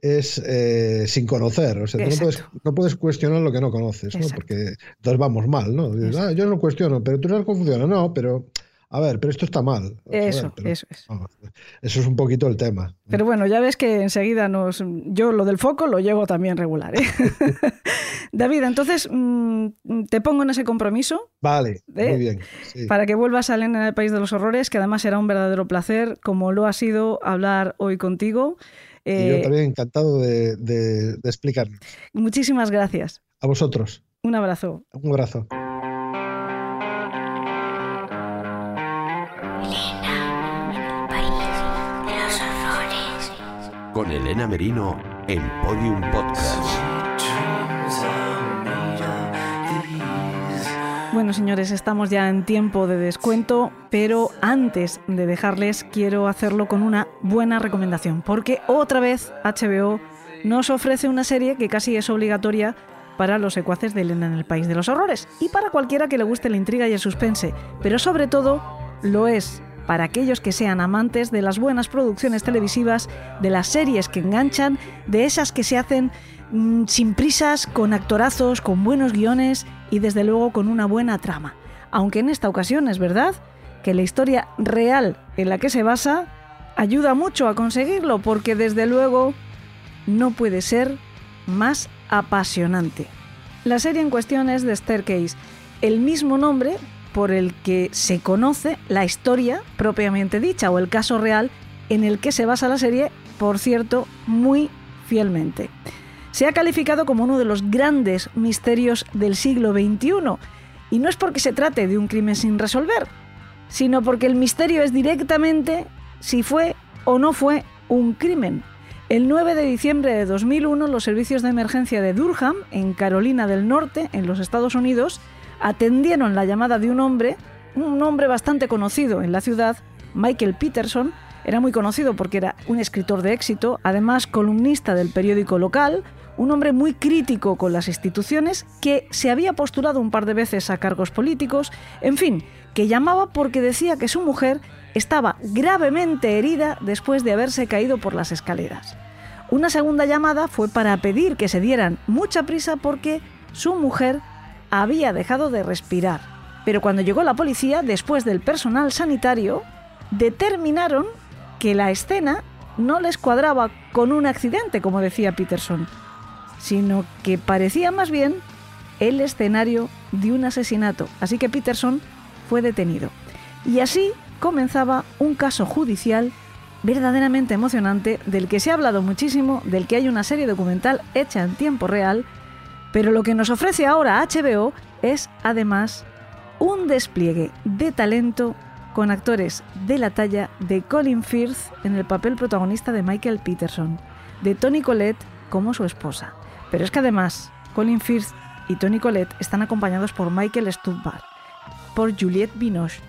es eh, sin conocer. O sea, tú no puedes, no puedes, cuestionar lo que no conoces, ¿no? Porque entonces vamos mal, ¿no? ah, yo no cuestiono, pero tú no Confuciano. No, pero a ver, pero esto está mal. Eso, eso es. eso es un poquito el tema. Pero bueno, ya ves que enseguida nos. Yo lo del foco lo llevo también regular. ¿eh? David, entonces mm, te pongo en ese compromiso. Vale, ¿eh? muy bien. Para que vuelvas a leer en el País de los Horrores, que además será un verdadero placer, como lo ha sido hablar hoy contigo. y yo eh, también encantado de, de, de. Muchísimas gracias. A vosotros. Un abrazo. Un abrazo. Con Elena Merino en Podium Podcast. Bueno, señores, estamos ya en tiempo de descuento, pero antes de dejarles quiero hacerlo con una buena recomendación, porque otra vez HBO nos ofrece una serie que casi es obligatoria para los secuaces de Elena en el País de los Horrores y para cualquiera que le guste la intriga y el suspense, pero sobre todo lo es para aquellos que sean amantes de las buenas producciones televisivas, de las series que enganchan, de esas que se hacen mm, sin prisas, con actorazos, con buenos guiones y desde luego con una buena trama. Aunque en esta ocasión es verdad que la historia real en la que se basa ayuda mucho a conseguirlo porque desde luego no puede ser más apasionante. La serie en cuestión es The Staircase, el mismo nombre por el que se conoce la historia propiamente dicha o el caso real en el que se basa la serie, por cierto, muy fielmente. Se ha calificado como uno de los grandes misterios del siglo XXI, y no es porque se trate de un crimen sin resolver, sino porque el misterio es directamente si fue o no fue un crimen. El 9 de diciembre de 2001, los servicios de emergencia de Durham, en Carolina del Norte, en los Estados Unidos, atendieron la llamada de un hombre, un hombre bastante conocido en la ciudad, Michael Peterson, era muy conocido porque era un escritor de éxito, además columnista del periódico local, un hombre muy crítico con las instituciones, que se había postulado un par de veces a cargos políticos, en fin, que llamaba porque decía que su mujer estaba gravemente herida después de haberse caído por las escaleras. Una segunda llamada fue para pedir que se dieran mucha prisa porque su mujer había dejado de respirar. Pero cuando llegó la policía, después del personal sanitario, determinaron que la escena no les cuadraba con un accidente, como decía Peterson, sino que parecía más bien el escenario de un asesinato. Así que Peterson fue detenido. Y así comenzaba un caso judicial verdaderamente emocionante del que se ha hablado muchísimo, del que hay una serie documental hecha en tiempo real pero lo que nos ofrece ahora HBO es además un despliegue de talento con actores de la talla de Colin Firth en el papel protagonista de Michael Peterson, de Tony Collette como su esposa. Pero es que además Colin Firth y Tony Collette están acompañados por Michael Stuhlbarg, por Juliette Binoche,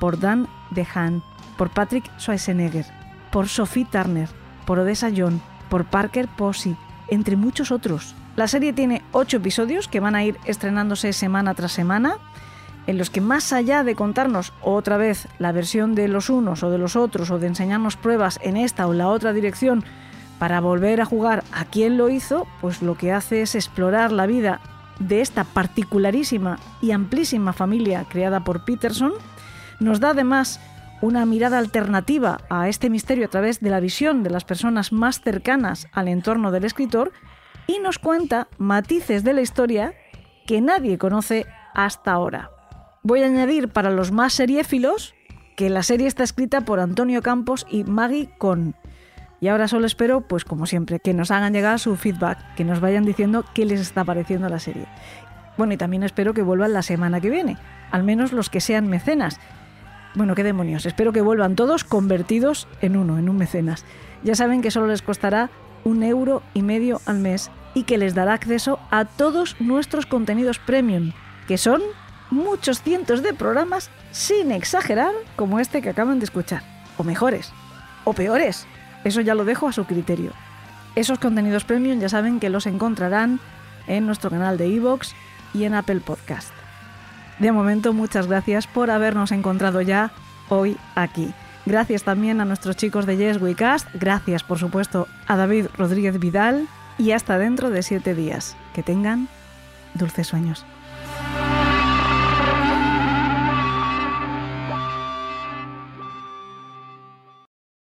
por Dan DeHaan, por Patrick Schwarzenegger, por Sophie Turner, por Odessa John, por Parker Posey, entre muchos otros. La serie tiene ocho episodios que van a ir estrenándose semana tras semana, en los que más allá de contarnos otra vez la versión de los unos o de los otros o de enseñarnos pruebas en esta o la otra dirección para volver a jugar a quién lo hizo, pues lo que hace es explorar la vida de esta particularísima y amplísima familia creada por Peterson, nos da además una mirada alternativa a este misterio a través de la visión de las personas más cercanas al entorno del escritor y nos cuenta matices de la historia que nadie conoce hasta ahora. Voy a añadir para los más seriéfilos que la serie está escrita por Antonio Campos y Maggie Con. Y ahora solo espero, pues como siempre, que nos hagan llegar su feedback, que nos vayan diciendo qué les está pareciendo la serie. Bueno, y también espero que vuelvan la semana que viene, al menos los que sean mecenas. Bueno, qué demonios, espero que vuelvan todos convertidos en uno, en un mecenas. Ya saben que solo les costará un euro y medio al mes y que les dará acceso a todos nuestros contenidos premium, que son muchos cientos de programas sin exagerar como este que acaban de escuchar, o mejores, o peores, Eso ya lo dejo a su criterio. Esos contenidos premium ya saben que los encontrarán en nuestro canal de iVoox y en Apple Podcast. De momento, muchas gracias por habernos encontrado ya hoy aquí. Gracias también a nuestros chicos de Yes We Cast, gracias por supuesto a David Rodríguez Vidal y hasta dentro de siete días. Que tengan dulces sueños.